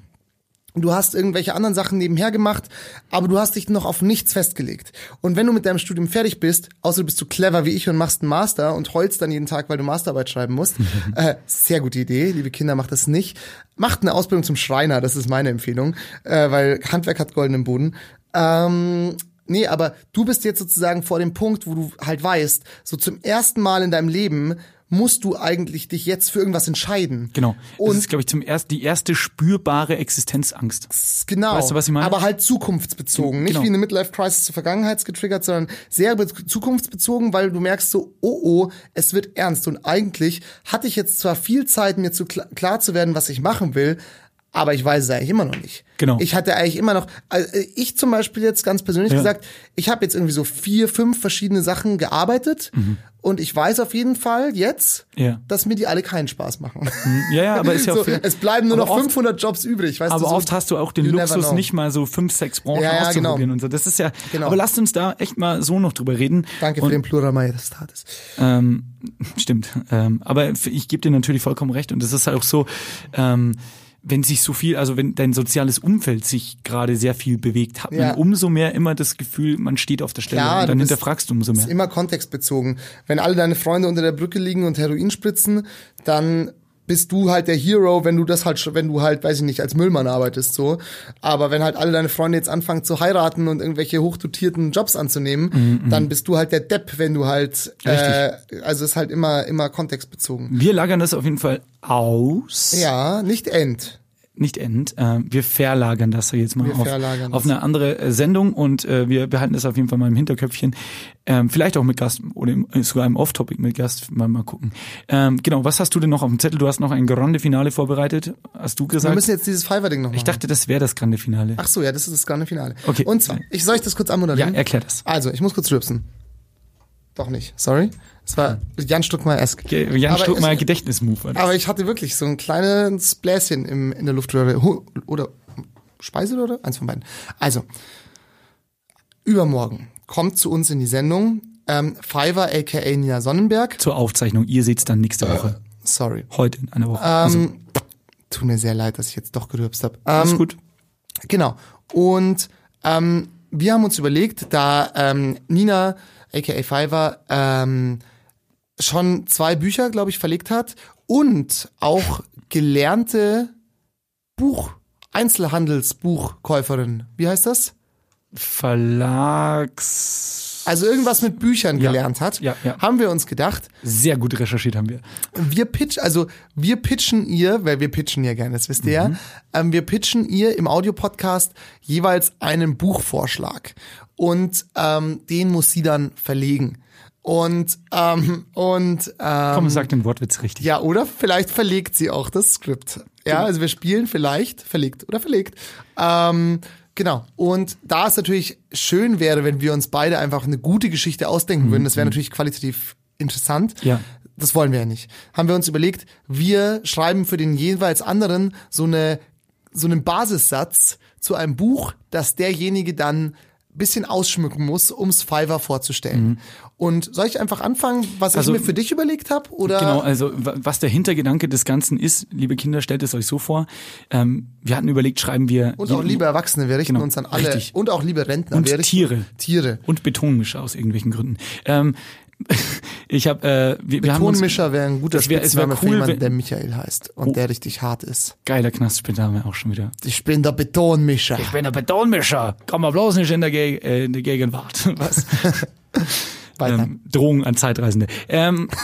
du hast irgendwelche anderen Sachen nebenher gemacht, aber du hast dich noch auf nichts festgelegt. Und wenn du mit deinem Studium fertig bist, außer du bist so clever wie ich und machst einen Master und heulst dann jeden Tag, weil du Masterarbeit schreiben musst, äh, sehr gute Idee, liebe Kinder, macht das nicht. Macht eine Ausbildung zum Schreiner, das ist meine Empfehlung, äh, weil Handwerk hat goldenen Boden. Ähm, Nee, aber du bist jetzt sozusagen vor dem Punkt, wo du halt weißt, so zum ersten Mal in deinem Leben musst du eigentlich dich jetzt für irgendwas entscheiden. Genau. Das Und ist, glaube ich, zum ersten die erste spürbare Existenzangst. Genau. Weißt du, was ich meine? Aber halt zukunftsbezogen. Nicht Genau. wie eine Midlife-Crisis zur Vergangenheit getriggert, sondern sehr be- zukunftsbezogen, weil du merkst so, oh oh, es wird ernst. Und eigentlich hatte ich jetzt zwar viel Zeit, mir zu klar, klar zu werden, was ich machen will, aber ich weiß es eigentlich immer noch nicht. Genau. Ich hatte eigentlich immer noch, also ich zum Beispiel jetzt ganz persönlich Ja. gesagt, ich habe jetzt irgendwie so vier, fünf verschiedene Sachen gearbeitet und ich weiß auf jeden Fall jetzt, Mhm. Ja. dass mir die alle keinen Spaß machen. Ja, ja, aber ist ja so, es bleiben nur Aber noch oft- 500 Jobs übrig. Weißt Aber du, so, oft hast du auch den Luxus, nicht mal so fünf, sechs Branchen Ja, ja, auszuprobieren genau. und so. Das ist ja, Genau. aber lasst uns da echt mal so noch drüber reden. Danke und, für den Plural Majestatis. Ähm, stimmt. Ähm, aber ich gebe dir natürlich vollkommen recht. Und es ist halt auch so, ähm, wenn sich so viel, also wenn dein soziales Umfeld sich gerade sehr viel bewegt, hat Ja. man umso mehr immer das Gefühl, man steht auf der Stelle Klar, und dann du bist- hinterfragst du umso ist mehr. immer kontextbezogen. Wenn alle deine Freunde unter der Brücke liegen und Heroin spritzen, dann bist du halt der Hero, wenn du das halt, wenn du halt, weiß ich nicht, als Müllmann arbeitest, so. Aber wenn halt alle deine Freunde jetzt anfangen zu heiraten und irgendwelche hochdotierten Jobs anzunehmen, dann bist du halt der Depp, wenn du halt, äh, also ist halt immer, immer kontextbezogen. Wir lagern das auf jeden Fall aus. Ja, nicht end. Nicht end. Äh, wir verlagern das jetzt mal Wir auf, auf eine andere äh, Sendung und äh, wir behalten das auf jeden Fall mal im Hinterköpfchen. Ähm, vielleicht auch mit Gast oder sogar im Off-Topic mit Gast, mal, mal gucken. Ähm, genau, was hast du denn noch auf dem Zettel? Du hast noch ein Grande Finale vorbereitet, hast du Wir gesagt. müssen jetzt dieses Fiverr-Ding noch machen. ich dachte, das wäre das Grande Finale. Ach so, ja, das ist das grande Finale. Okay. Und zwar, ich soll ich das kurz ja, anmoderieren? erklär das. Also, ich muss kurz rübsen. Doch nicht, sorry. Es war Jan Stuckmeier-esk. Jan Aber Stuck mal es- Gedächtnismove. war das. Aber ich hatte wirklich so ein kleines Bläschen im, in der Luftröhre. Oder Speiseröhre? Eins von beiden. Also, übermorgen kommt zu uns in die Sendung ähm, Fiverr aka Nina Sonnenberg. Zur Aufzeichnung. Ihr seht's dann nächste Woche. Sorry. Heute in einer Woche. also, Ähm, tut mir sehr leid, dass ich jetzt doch gerübst habe. alles Ähm, gut. Genau. Und ähm, wir haben uns überlegt, da ähm, Nina, aka Fiverr, ähm, schon zwei Bücher, glaube ich, verlegt hat und auch gelernte Buch, Einzelhandelsbuchkäuferin. Wie heißt das? Verlags. Also irgendwas mit Büchern Ja. gelernt hat, Ja, ja. haben wir uns gedacht, Sehr gut recherchiert haben wir. wir pitch, also wir pitchen ihr, weil wir pitchen ja gerne, das wisst ihr ja, ähm, wir pitchen ihr im Audiopodcast jeweils einen Buchvorschlag und ähm, den muss sie dann verlegen. Und ähm, und ähm, Komm, sag den Wortwitz richtig. ja, oder vielleicht verlegt sie auch das Skript. Ja, also wir spielen vielleicht verlegt oder verlegt. Ähm, genau. Und da es natürlich schön wäre, wenn wir uns beide einfach eine gute Geschichte ausdenken würden, das wäre natürlich qualitativ interessant. Ja. Das wollen wir ja nicht. Haben wir uns überlegt, wir schreiben für den jeweils anderen so eine so einen Basissatz zu einem Buch, das derjenige dann bisschen ausschmücken muss, ums Fiverr vorzustellen. Und soll ich einfach anfangen, was. Also- ich mir für dich überlegt habe? Oder Genau, also wa- was der Hintergedanke des Ganzen ist, liebe Kinder, stellt es euch so vor. Ähm, wir hatten überlegt, schreiben wir Und auch liebe Erwachsene, wir richten Genau, uns an alle. richtig. Und auch liebe Rentner. Und Tiere. Tiere. und Betonmischer aus irgendwelchen Gründen. Ähm, ich habe, äh, wir, wir haben uns wäre ein guter wär- es wär Spitzname für cool, jemanden, der Michael heißt und Oh. der richtig hart ist. geiler wir auch schon wieder. Ich bin der Betonmischer. Ich bin ein Betonmischer, kann man bloß nicht in der, Geg äh, in der Gegenwart. Was? Weiter. ähm, Drohung an Zeitreisende. Ähm,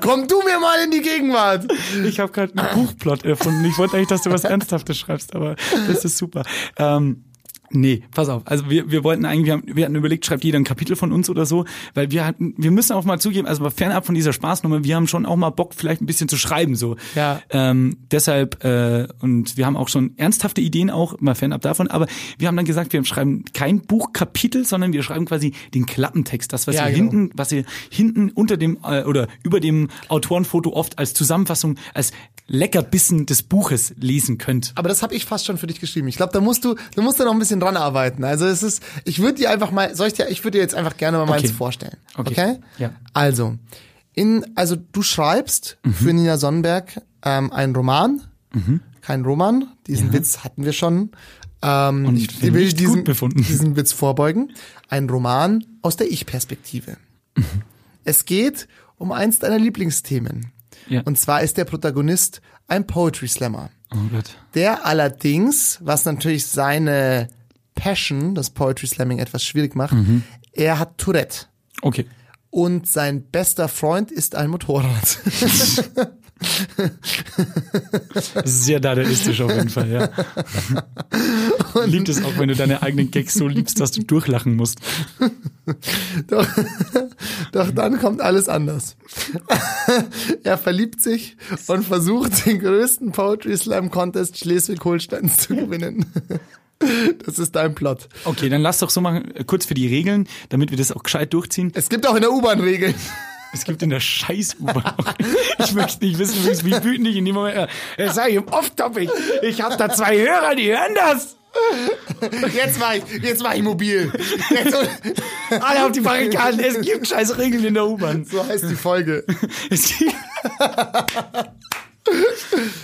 Komm du mir mal in die Gegenwart. ich habe gerade einen Buchplot erfunden. Ich wollte eigentlich, dass du was Ernsthaftes schreibst, aber das ist super. Ähm, Nee, pass auf. Also wir, wir wollten eigentlich, wir, haben, wir hatten überlegt, schreibt jeder ein Kapitel von uns oder so, weil wir hatten, wir müssen auch mal zugeben, also fernab von dieser Spaßnummer, wir haben schon auch mal Bock, vielleicht ein bisschen zu schreiben so. Ja. Ähm, deshalb äh, und wir haben auch schon ernsthafte Ideen auch, mal fernab davon. Aber wir haben dann gesagt, wir schreiben kein Buchkapitel, sondern wir schreiben quasi den Klappentext, das was Ja, ihr genau. hinten, was ihr hinten unter dem äh, oder über dem Autorenfoto oft als Zusammenfassung, als Leckerbissen des Buches lesen könnt. Aber das habe ich fast schon für dich geschrieben. Ich glaube, da musst du, du musst da noch ein bisschen dran arbeiten. Also es ist, ich würde dir einfach mal, soll ich dir, ich würde dir jetzt einfach gerne mal meins Okay. vorstellen. Okay. Okay? Ja. Also, in, also du schreibst Mhm. für Nina Sonnenberg ähm, einen Roman, Mhm. kein Roman. Diesen Witz hatten wir schon. Ähm, Und ich will diesen, diesen Witz vorbeugen. Ein Roman aus der Ich-Perspektive. Mhm. Es geht um eins deiner Lieblingsthemen. Ja. Und zwar ist der Protagonist ein Poetry Slammer. Oh Gott. Der allerdings, was natürlich seine Passion, das Poetry Slamming etwas schwierig macht, er hat Tourette. Okay. Und sein bester Freund ist ein Motorrad. Sehr dadaistisch auf jeden Fall, ja. Liebt es auch, wenn du deine eigenen Gags so liebst, dass du durchlachen musst. doch, doch dann kommt alles anders. er verliebt sich und versucht, den größten Poetry Slam Contest Schleswig-Holsteins zu gewinnen. Das ist dein Plot. Okay, dann lass doch so machen, kurz für die Regeln, damit wir das auch gescheit durchziehen. Es gibt auch in der U-Bahn Regeln. Es gibt in der scheiß u Ich möchte nicht wissen, wie wütend ich in dem Moment. Äh, sag ich im Off-Topic. Ich habe da zwei Hörer, die hören das. Jetzt war ich, jetzt war ich mobil. Jetzt, Alle auf die Barrikaden. Es gibt scheiß Regeln in der U-Bahn. so heißt die Folge.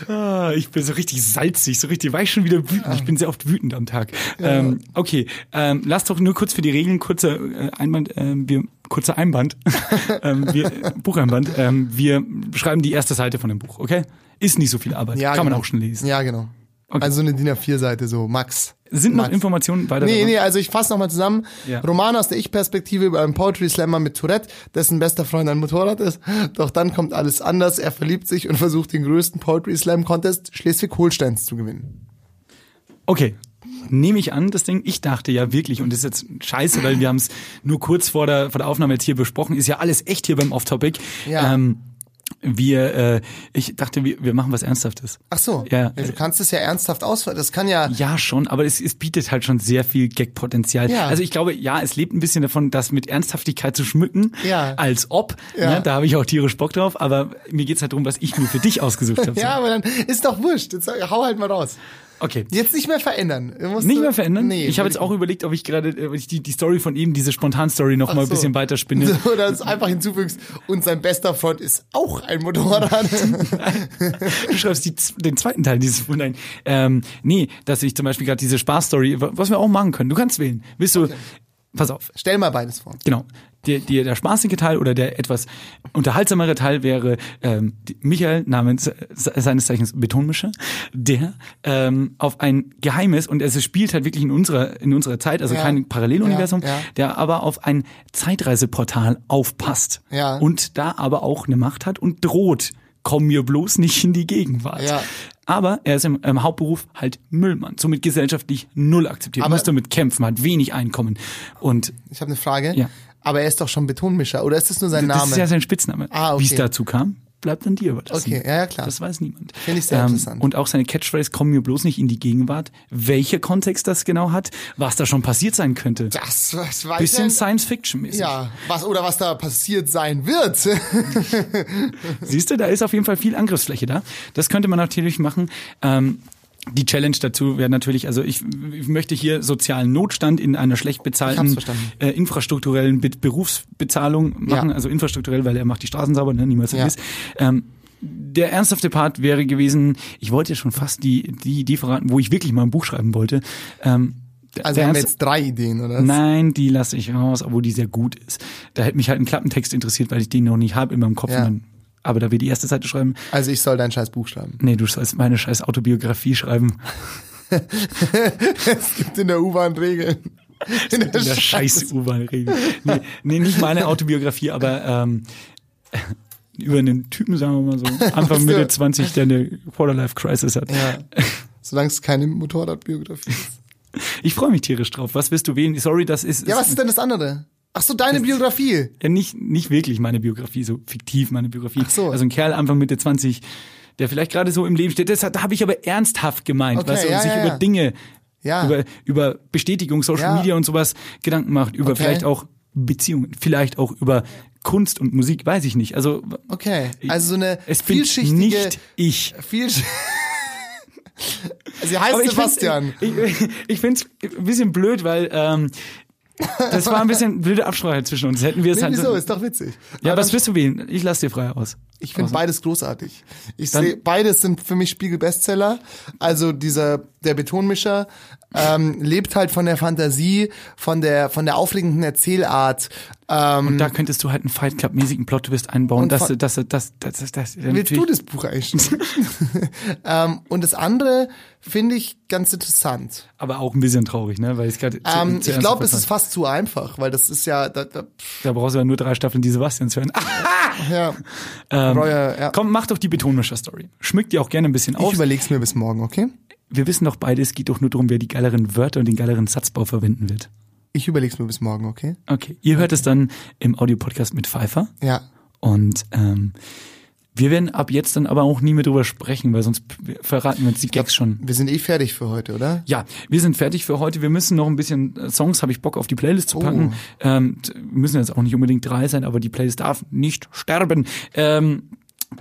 Ah, ich bin so richtig salzig, so richtig, war ich schon wieder wütend. Ich bin sehr oft wütend am Tag. Ähm, okay, ähm, lass doch nur kurz für die Regeln kurzer äh, Einband, ähm, wir kurzer Einband, ähm, wir, Bucheinband. Ähm, wir schreiben die erste Seite von dem Buch, okay? Ist nicht so viel Arbeit, Ja, kann man genau. auch schon lesen. Ja, genau. Okay. Also eine DIN A4-Seite, so Max. Sind noch Max. Informationen weiter? Nee, nee, also ich fasse nochmal zusammen. Ja. Roman aus der Ich-Perspektive über einen Poetry Slammer mit Tourette, dessen bester Freund ein Motorrad ist. Doch dann kommt alles anders. Er verliebt sich und versucht den größten Poetry Slam Contest Schleswig-Holsteins zu gewinnen. Okay. Nehme ich an, das Ding. Ich dachte ja wirklich, und das ist jetzt scheiße, weil wir haben es nur kurz vor der, vor der Aufnahme jetzt hier besprochen, ist ja alles echt hier beim Off-Topic. Ja. Ähm, wir, äh, ich dachte, wir, wir machen was Ernsthaftes. Ach so. Ja. du kannst es ja ernsthaft ausführen. Das kann ja, Ja, schon, aber es, es bietet halt schon sehr viel Gag-Potenzial. Ja. Also ich glaube, ja, es lebt ein bisschen davon, das mit Ernsthaftigkeit zu schmücken, Ja. als ob. Ja. Ne, da habe ich auch tierisch Bock drauf, aber mir geht's halt darum, was ich mir für dich ausgesucht habe. ja, aber dann ist doch wurscht. Jetzt hau halt mal raus. Okay. Jetzt nicht mehr verändern. Musst Nicht mehr verändern? Nee. ich habe jetzt auch überlegt, ob ich gerade ob ich die, die Story von eben, diese Spontan-Story noch mal ein so. bisschen weiter spinne. Oder es einfach hinzufügst und sein bester Freund ist auch ein Motorrad. Du schreibst die, den zweiten Teil dieses Nein. Ähm, nee, dass ich zum Beispiel gerade diese Spaß-Story, was wir auch machen können. Du kannst wählen. Willst du, pass auf, Stell mal beides vor. genau. Der, der, der spaßige Teil oder der etwas unterhaltsamere Teil wäre ähm, Michael namens se- seines Zeichens Betonmischer, der ähm, auf ein geheimes und es spielt halt wirklich in unserer in unserer Zeit, also Ja. kein Paralleluniversum, Ja, ja. der aber auf ein Zeitreiseportal aufpasst Ja. und da aber auch eine Macht hat und droht, komm mir bloß nicht in die Gegenwart. Ja. Aber er ist im, im Hauptberuf halt Müllmann, somit gesellschaftlich null akzeptiert, Aber- muss damit kämpfen, hat wenig Einkommen und Ich habe eine Frage. Ja. Aber er ist doch schon Betonmischer. Oder ist das nur sein das Name? ist ja sein Spitzname. Ah, okay. Wie es dazu kam, bleibt an dir überlassen. Okay, ja, ja, klar. Das weiß niemand. Ähm, Finde ich sehr interessant. Und auch seine Catchphrase, komm mir bloß nicht in die Gegenwart. Welcher Kontext das genau hat, was da schon passiert sein könnte. das, das weiß Bisschen er- Science-Fiction-mäßig. Ja, was oder was da passiert sein wird. Siehst du, da ist auf jeden Fall viel Angriffsfläche da. Das könnte man natürlich machen. Ähm, die Challenge dazu wäre natürlich, also ich, ich möchte hier sozialen Notstand in einer schlecht bezahlten äh, infrastrukturellen Be Berufsbezahlung machen, Ja. also infrastrukturell, weil er macht die Straßen sauber, ne, niemals Ja. vergiss. Ähm, der ernsthafte Part wäre gewesen, ich wollte ja schon fast die, die Idee verraten, wo ich wirklich mal ein Buch schreiben wollte. Ähm, Also haben wir jetzt drei Ideen, oder? Nein, die lasse ich raus, obwohl die sehr gut ist. Da hätte mich halt ein Klappentext interessiert, weil ich den noch nicht habe in meinem Kopf. Ja. Und dann, aber da wir die erste Seite schreiben, Also ich soll dein scheiß Buch schreiben. nee, du sollst meine scheiß Autobiografie schreiben. Es gibt in der U-Bahn Regeln. In In der scheiß U-Bahn-Regel. Nee, nee, nicht meine Autobiografie, aber ähm, über einen Typen, sagen wir mal so, Anfang. Mitte 20, der eine Quarter-Life-Crisis hat. Ja. Solange es keine Motorradbiografie ist. Ich freue mich tierisch drauf. Was wirst du wählen? Sorry, das ist, Ja, was ist denn das andere? Ach so, deine Biografie. ja nicht, nicht wirklich meine Biografie, so fiktiv meine Biografie. Ach so. Also ein Kerl Anfang Mitte 20, der vielleicht gerade so im Leben steht. Das da habe ich aber ernsthaft gemeint, Okay, weißt du, und ja, sich ja, über. Dinge, Ja. über, über Bestätigung, Social. Media und sowas Gedanken macht, über Okay. vielleicht auch Beziehungen, vielleicht auch über Kunst und Musik, weiß ich nicht. Also Okay. Also so eine es bin vielschichtige. nicht ich. Vielsch Sie heißt Sebastian. Find, ich ich finde es ein bisschen blöd, weil ähm, das war ein bisschen blöde Absprache zwischen uns. Hätten wir es Nee, halt wieso? so, Ist doch witzig. Ja, Aber was wirst du wählen? Ich lass dir frei aus. Ich finde beides großartig. Ich sehe, beides sind für mich Spiegel-Bestseller. Also dieser, der Betonmischer ähm, lebt halt von der Fantasie, von der, von der aufregenden Erzählart. Ähm, Da könntest du halt einen Fight Club mäßigen Plot-Twist einbauen. Und dass von- das, das, das, das, das, das, willst du das Buch eigentlich? ähm, und das andere finde ich ganz interessant. Aber auch ein bisschen traurig, ne? Weil ich gerade. Ähm, zu- ich glaube, es ist fast zu einfach, weil das ist ja, da, da, Da brauchst du ja nur drei Staffeln die Sebastians hören. ja, Ähm, Reuer, ja. Komm, mach doch die Betonmischer-Story. Schmück dir auch gerne ein bisschen ich auf. überleg's mir bis morgen, okay? Wir wissen doch beide, es geht doch nur darum, wer die geileren Wörter und den geileren Satzbau verwenden wird. Ich überleg's mir bis morgen, okay? Okay. Ihr hört es dann im Audiopodcast mit Pfeiffer. Ja. Und ähm, wir werden ab jetzt dann aber auch nie mehr drüber sprechen, weil sonst verraten wir uns die Gags schon. Wir sind eh fertig für heute, oder? Ja, wir sind fertig für heute. Wir müssen noch ein bisschen äh, Songs, habe ich Bock auf die Playlist zu packen. Oh. Ähm, müssen jetzt auch nicht unbedingt drei sein, aber die Playlist darf nicht sterben. Ähm,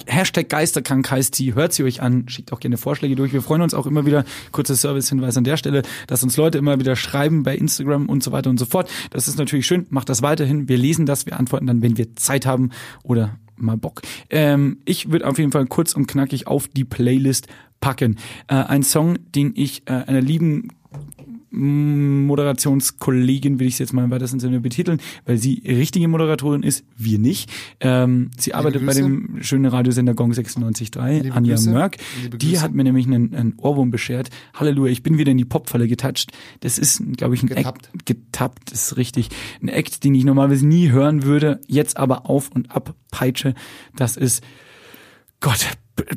Hashtag Geisterkrank heißt sie, hört sie euch an, schickt auch gerne Vorschläge durch. Wir freuen uns auch immer wieder, kurzer Servicehinweis an der Stelle, dass uns Leute immer wieder schreiben bei Instagram und so weiter und so fort. Das ist natürlich schön, macht das weiterhin. Wir lesen das, wir antworten dann, wenn wir Zeit haben oder mal Bock. Ähm, ich würde auf jeden Fall kurz und knackig auf die Playlist packen. Äh, ein Song, den ich äh, einer lieben Moderationskollegin will ich es jetzt mal im weitesten Sinne betiteln, weil sie richtige Moderatorin ist, wir nicht. Ähm, sie arbeitet bei dem schönen Radiosender Gong 96.3, Liebe Anja Grüße. Mörk. Die hat mir nämlich einen, einen Ohrwurm beschert. Halleluja, ich bin wieder in die Popfalle getoucht. Das ist, glaube ich, ein Getappt. Act, getappt, ist richtig. Ein Act, den ich normalerweise nie hören würde, jetzt aber auf und ab peitsche. Das ist, Gott,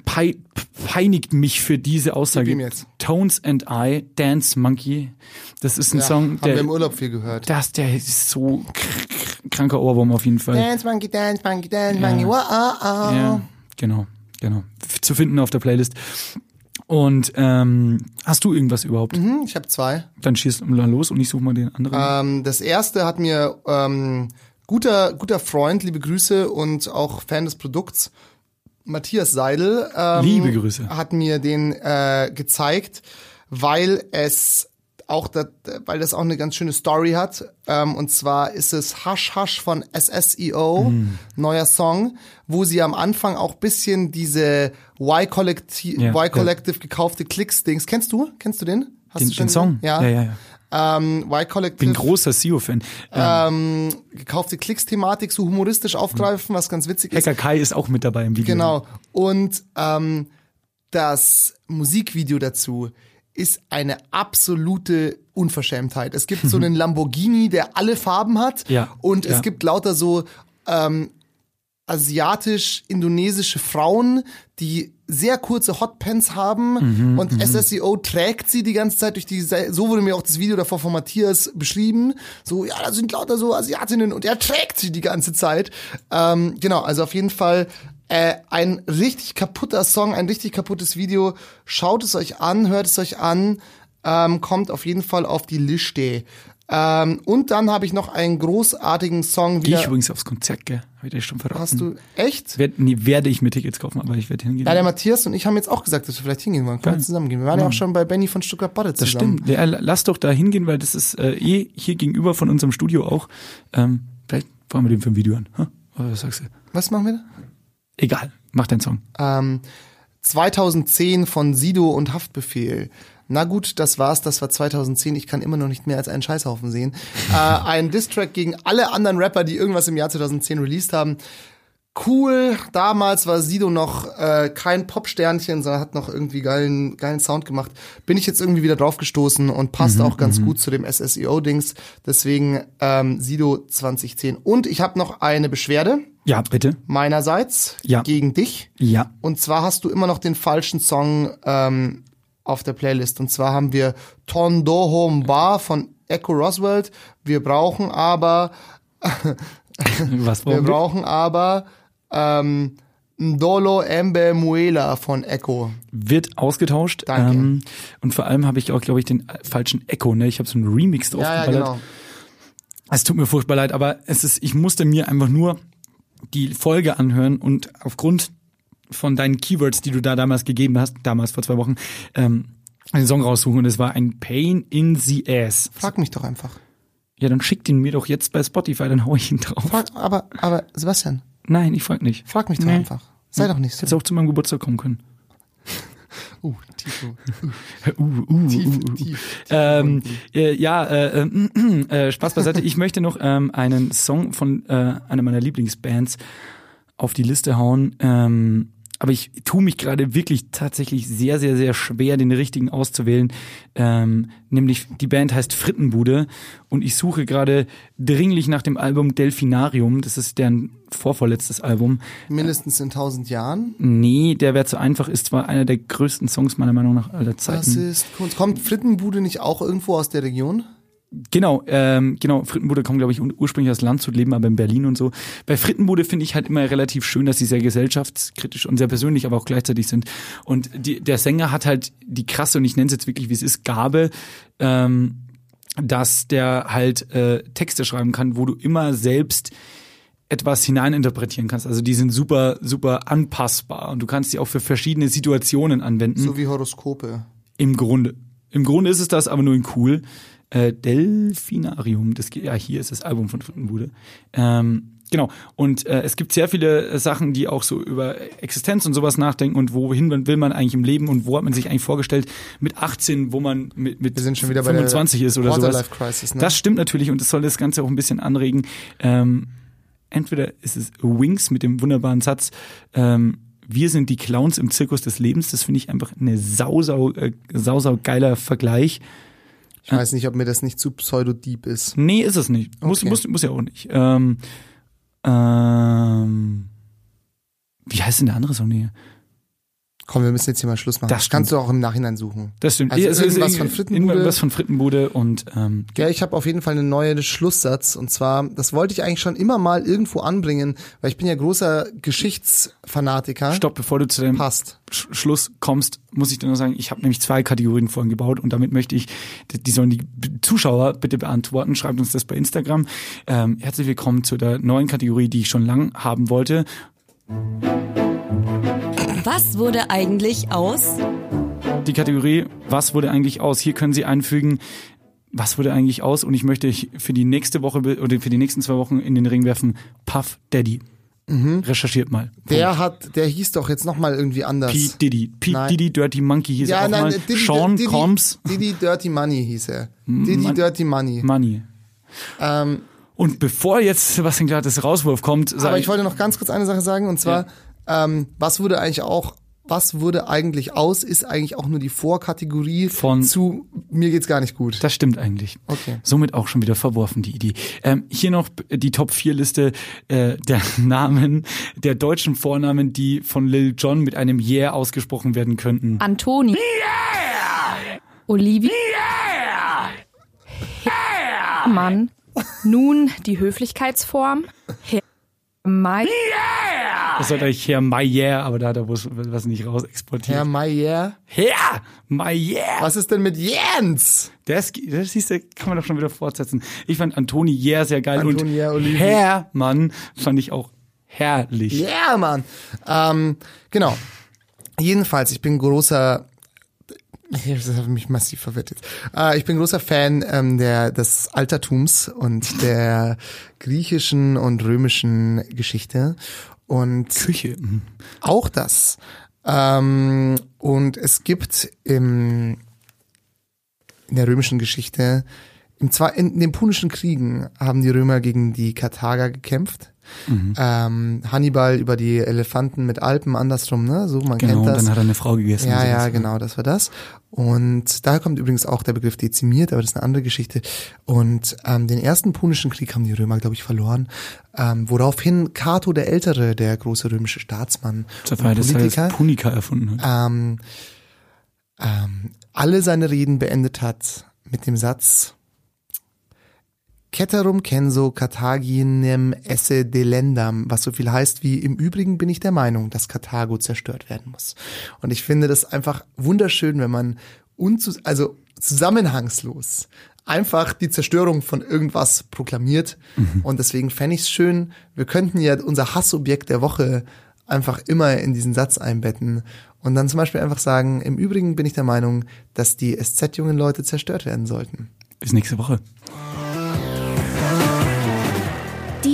pei, peinigt mich für diese Aussage. Tones and I, Dance Monkey. Das ist ein Ja, Song, haben wir der, im Urlaub viel gehört. das, der ist so kr- kranker Ohrwurm auf jeden Fall. Dance Monkey, Dance Monkey, Dance Monkey, wow, oh, oh. Ja, genau, genau. Zu finden auf der Playlist. Und ähm, hast du irgendwas überhaupt? Hm, Ich habe zwei. Dann schieß mal los und ich suche mal den anderen. Ähm, das erste hat mir ähm, guter guter Freund, liebe Grüße und auch Fan des Produkts, Matthias Seidel. Ähm, Liebe Grüße. Hat mir den äh, gezeigt, weil es auch das, weil das auch eine ganz schöne Story hat. Ähm, und zwar ist es Hush Hush von SSEO, Hm. neuer Song, wo sie am Anfang auch bisschen diese Y-Collective Ja, y Collective gekaufte Klicks-Dings. Kennst du? Kennst du den? Hast den, du schon den Song? Ja. ja, ja. ja. Ähm, Y-Collective. Bin großer SEO-Fan. Ähm, gekaufte Klicks-Thematik so humoristisch aufgreifen, was ganz witzig ist. Hacker Kai ist auch mit dabei im Video. Genau. Und ähm, das Musikvideo dazu ist eine absolute Unverschämtheit. Es gibt so einen Lamborghini, der alle Farben hat. Ja, Und ja. es gibt lauter so ähm, asiatisch-indonesische Frauen, die sehr kurze Hotpants haben Mhm, und SSEO trägt sie die ganze Zeit durch die, so wurde mir auch das Video davor von Matthias beschrieben, so, ja, da sind lauter so Asiatinnen und er trägt sie die ganze Zeit. Ähm, genau, also auf jeden Fall äh, ein richtig kaputter Song, ein richtig kaputtes Video. Schaut es euch an, hört es euch an, ähm, kommt auf jeden Fall auf die Liste. Ähm, und dann habe ich noch einen großartigen Song Gehe ich übrigens aufs Konzert, gell? Hab ich dir schon verraten. Hast du echt? Werd, nee, werde ich mir Tickets kaufen, aber ich werde hingehen. Ja, der Matthias und ich haben jetzt auch gesagt, dass wir vielleicht hingehen wollen. Können wir zusammen gehen. Wir waren ja auch schon bei Benny von Stuttgart-Bodde das zusammen. stimmt. Ja, lass doch da hingehen, weil das ist äh, eh hier gegenüber von unserem Studio auch. Ähm, vielleicht fahren wir den für ein Video an. Huh? Was sagst du? Was machen wir da? Egal, mach deinen Song. Ähm, 2010 von Sido und Haftbefehl. Na gut, das war's, das war 2010. Ich kann immer noch nicht mehr als einen Scheißhaufen sehen. äh, ein Distrack gegen alle anderen Rapper, die irgendwas im Jahr 2010 released haben. Cool, damals war Sido noch äh, kein Popsternchen, sondern hat noch irgendwie geilen, geilen Sound gemacht. Bin ich jetzt irgendwie wieder drauf gestoßen und passt auch ganz gut zu dem SSEO-Dings. Deswegen ähm, Sido 2010. Und ich habe noch eine Beschwerde Ja, bitte. meinerseits Ja. gegen dich. Ja. Und zwar hast du immer noch den falschen Song ähm, auf der Playlist. Und zwar haben wir Tondo Home Bar von Echo Roswell. Wir brauchen aber, Was wir brauchen wir? brauchen aber ähm, Ndolo Embe Muela von Echo. Wird ausgetauscht. Danke. Ähm, und vor allem habe ich auch, glaube ich, den falschen Echo. Ne? Ich habe so einen Remix drauf Ja, ja, genau. Es tut mir furchtbar leid, aber es ist, ich musste mir einfach nur die Folge anhören und aufgrund von deinen Keywords, die du da damals gegeben hast, damals vor zwei Wochen, ähm, einen Song raussuchen und es war ein Pain in the Ass. Frag mich doch einfach. Ja, dann schick den mir doch jetzt bei Spotify, dann hau ich ihn drauf. Frag, aber, aber Sebastian, Nein, ich frag nicht. frag mich doch Nee. einfach. Sei doch nicht so. Hättest auch zu meinem Geburtstag kommen können. Uh, Tifo. Uh, uh, uh, Tief, uh. tief. Ähm, äh, ja, äh, äh, äh, Spaß beiseite. Ich möchte noch ähm, einen Song von äh, einer meiner Lieblingsbands auf die Liste hauen. Ähm, aber ich tue mich gerade wirklich tatsächlich sehr, sehr, sehr schwer, den richtigen auszuwählen. Ähm, nämlich die Band heißt Frittenbude und ich suche gerade dringlich nach dem Album Delfinarium. Das ist deren vorvorletztes Album. Mindestens in tausend Jahren. Nee, der wäre zu einfach, ist zwar einer der größten Songs meiner Meinung nach aller Zeiten. Das ist Kunst. Kommt Frittenbude nicht auch irgendwo aus der Region? Genau, ähm, genau, Frittenbude kommt, glaube ich, ur- ursprünglich aus Landshut, leben aber in Berlin und so. Bei Frittenbude finde ich halt immer relativ schön, dass sie sehr gesellschaftskritisch und sehr persönlich, aber auch gleichzeitig sind. Und die, der Sänger hat halt die krasse, und ich nenne es jetzt wirklich, wie es ist, Gabe, ähm, dass der halt äh, Texte schreiben kann, wo du immer selbst etwas hineininterpretieren kannst. Also die sind super, super anpassbar und du kannst die auch für verschiedene Situationen anwenden. So wie Horoskope. Im Grunde. Im Grunde ist es das, aber nur in cool. Äh, Delfinarium, das ja, hier ist das Album von Frittenbude. Ähm, Genau. Und äh, es gibt sehr viele äh, Sachen, die auch so über Existenz und sowas nachdenken und wohin will man eigentlich im Leben und wo hat man sich eigentlich vorgestellt mit 18, wo man mit, mit Wir sind schon wieder bei der 25 ist oder sowas. Crisis, ne? Das stimmt natürlich und das soll das Ganze auch ein bisschen anregen. Ähm, entweder ist es Wings mit dem wunderbaren Satz, ähm, wir sind die Clowns im Zirkus des Lebens. Das finde ich einfach eine sau, sau, äh, sau, sau geiler Vergleich. Ich weiß nicht, ob mir das nicht zu pseudo-deep ist. Nee, ist es nicht. Muss, Okay. muss, muss ja auch nicht. Ähm, ähm, wie heißt denn der andere Song hier? Komm, wir müssen jetzt hier mal Schluss machen. Das stimmt. Kannst du auch im Nachhinein suchen. Das stimmt. Also ist irgendwas irgend- von Frittenbude. Irgendwas von Frittenbude und ähm, Ja, ich habe auf jeden Fall einen neuen Schlusssatz und zwar, das wollte ich eigentlich schon immer mal irgendwo anbringen, weil ich bin ja großer Geschichtsfanatiker. stopp, bevor du zu deinem Passt. Sch Schluss kommst, muss ich dir nur sagen, ich habe nämlich zwei Kategorien vorhin gebaut und damit möchte ich, die sollen die Zuschauer bitte beantworten. Schreibt uns das bei Instagram. Ähm, herzlich willkommen zu der neuen Kategorie, die ich schon lang haben wollte. Was wurde eigentlich aus? Die Kategorie, was wurde eigentlich aus? Hier können Sie einfügen, was wurde eigentlich aus? Und ich möchte ich für die nächste Woche oder für die nächsten zwei Wochen in den Ring werfen, Puff Daddy. Recherchiert mal. Mhm. Der hat, der hieß doch jetzt nochmal irgendwie anders. P. Diddy. P. Nein. Diddy, Dirty Monkey hieß er ja, auch nein, mal. Diddy, Sean Diddy, Combs, Diddy Dirty Money hieß er. Diddy Mon- Dirty Money. Money. Ähm, Und bevor jetzt Sebastian Glattes Rauswurf kommt, sag aber ich wollte noch ganz kurz eine Sache sagen und zwar, ähm, was wurde eigentlich auch, was wurde eigentlich aus, ist eigentlich auch nur die Vorkategorie Von- zu mir geht's gar nicht gut. das stimmt eigentlich. Okay. Somit auch schon wieder verworfen, die Idee. Ähm, hier noch die Top-4-Liste äh, der Namen, der deutschen Vornamen, die von Lil Jon mit einem Yeah ausgesprochen werden könnten. Antoni. Olivia. Mann. Nun die Höflichkeitsform. Herr Mai. Das sollte eigentlich Herr My Yeah, aber da hat er was, was nicht raus exportiert. Herr Mayer. Herr My Yeah! Was ist denn mit Jens? Das, das siehst du, kann man doch schon wieder fortsetzen. Ich fand Antoni Yeah sehr geil Antoni und Yeah, Olivia. Hermann fand ich auch herrlich. Ja, yeah, Mann. Ähm, genau. Jedenfalls, ich bin großer das hat mich massiv verwirrt jetzt. Äh, ich bin großer Fan ähm, der, des Altertums und der griechischen und römischen Geschichte. Und Küche. mhm. auch das. Ähm, und es gibt im, in der römischen Geschichte, im zwei, in, den Punischen Kriegen haben die Römer gegen die Karthager gekämpft. Ähm, Hannibal über die Elefanten mit Alpen, andersrum, ne? So, man Genau, kennt und das. dann hat er eine Frau gegessen. Ja, und ja, genau, das war das. Und daher kommt übrigens auch der Begriff dezimiert, aber das ist eine andere Geschichte. Und ähm, den ersten Punischen Krieg haben die Römer, glaube ich, verloren. Ähm, woraufhin Cato der Ältere, der große römische Staatsmann Das und das Politiker, Punika erfunden hat. ähm, ähm, alle seine Reden beendet hat mit dem Satz Ceterum censo Carthaginem esse delendam, was so viel heißt wie im Übrigen bin ich der Meinung, dass Karthago zerstört werden muss. Und ich finde das einfach wunderschön, wenn man unzu also zusammenhangslos einfach die Zerstörung von irgendwas proklamiert. Und deswegen fände ich es schön, wir könnten ja unser Hassobjekt der Woche einfach immer in diesen Satz einbetten und dann zum Beispiel einfach sagen, im Übrigen bin ich der Meinung, dass die SZ-jungen Leute zerstört werden sollten. Bis nächste Woche.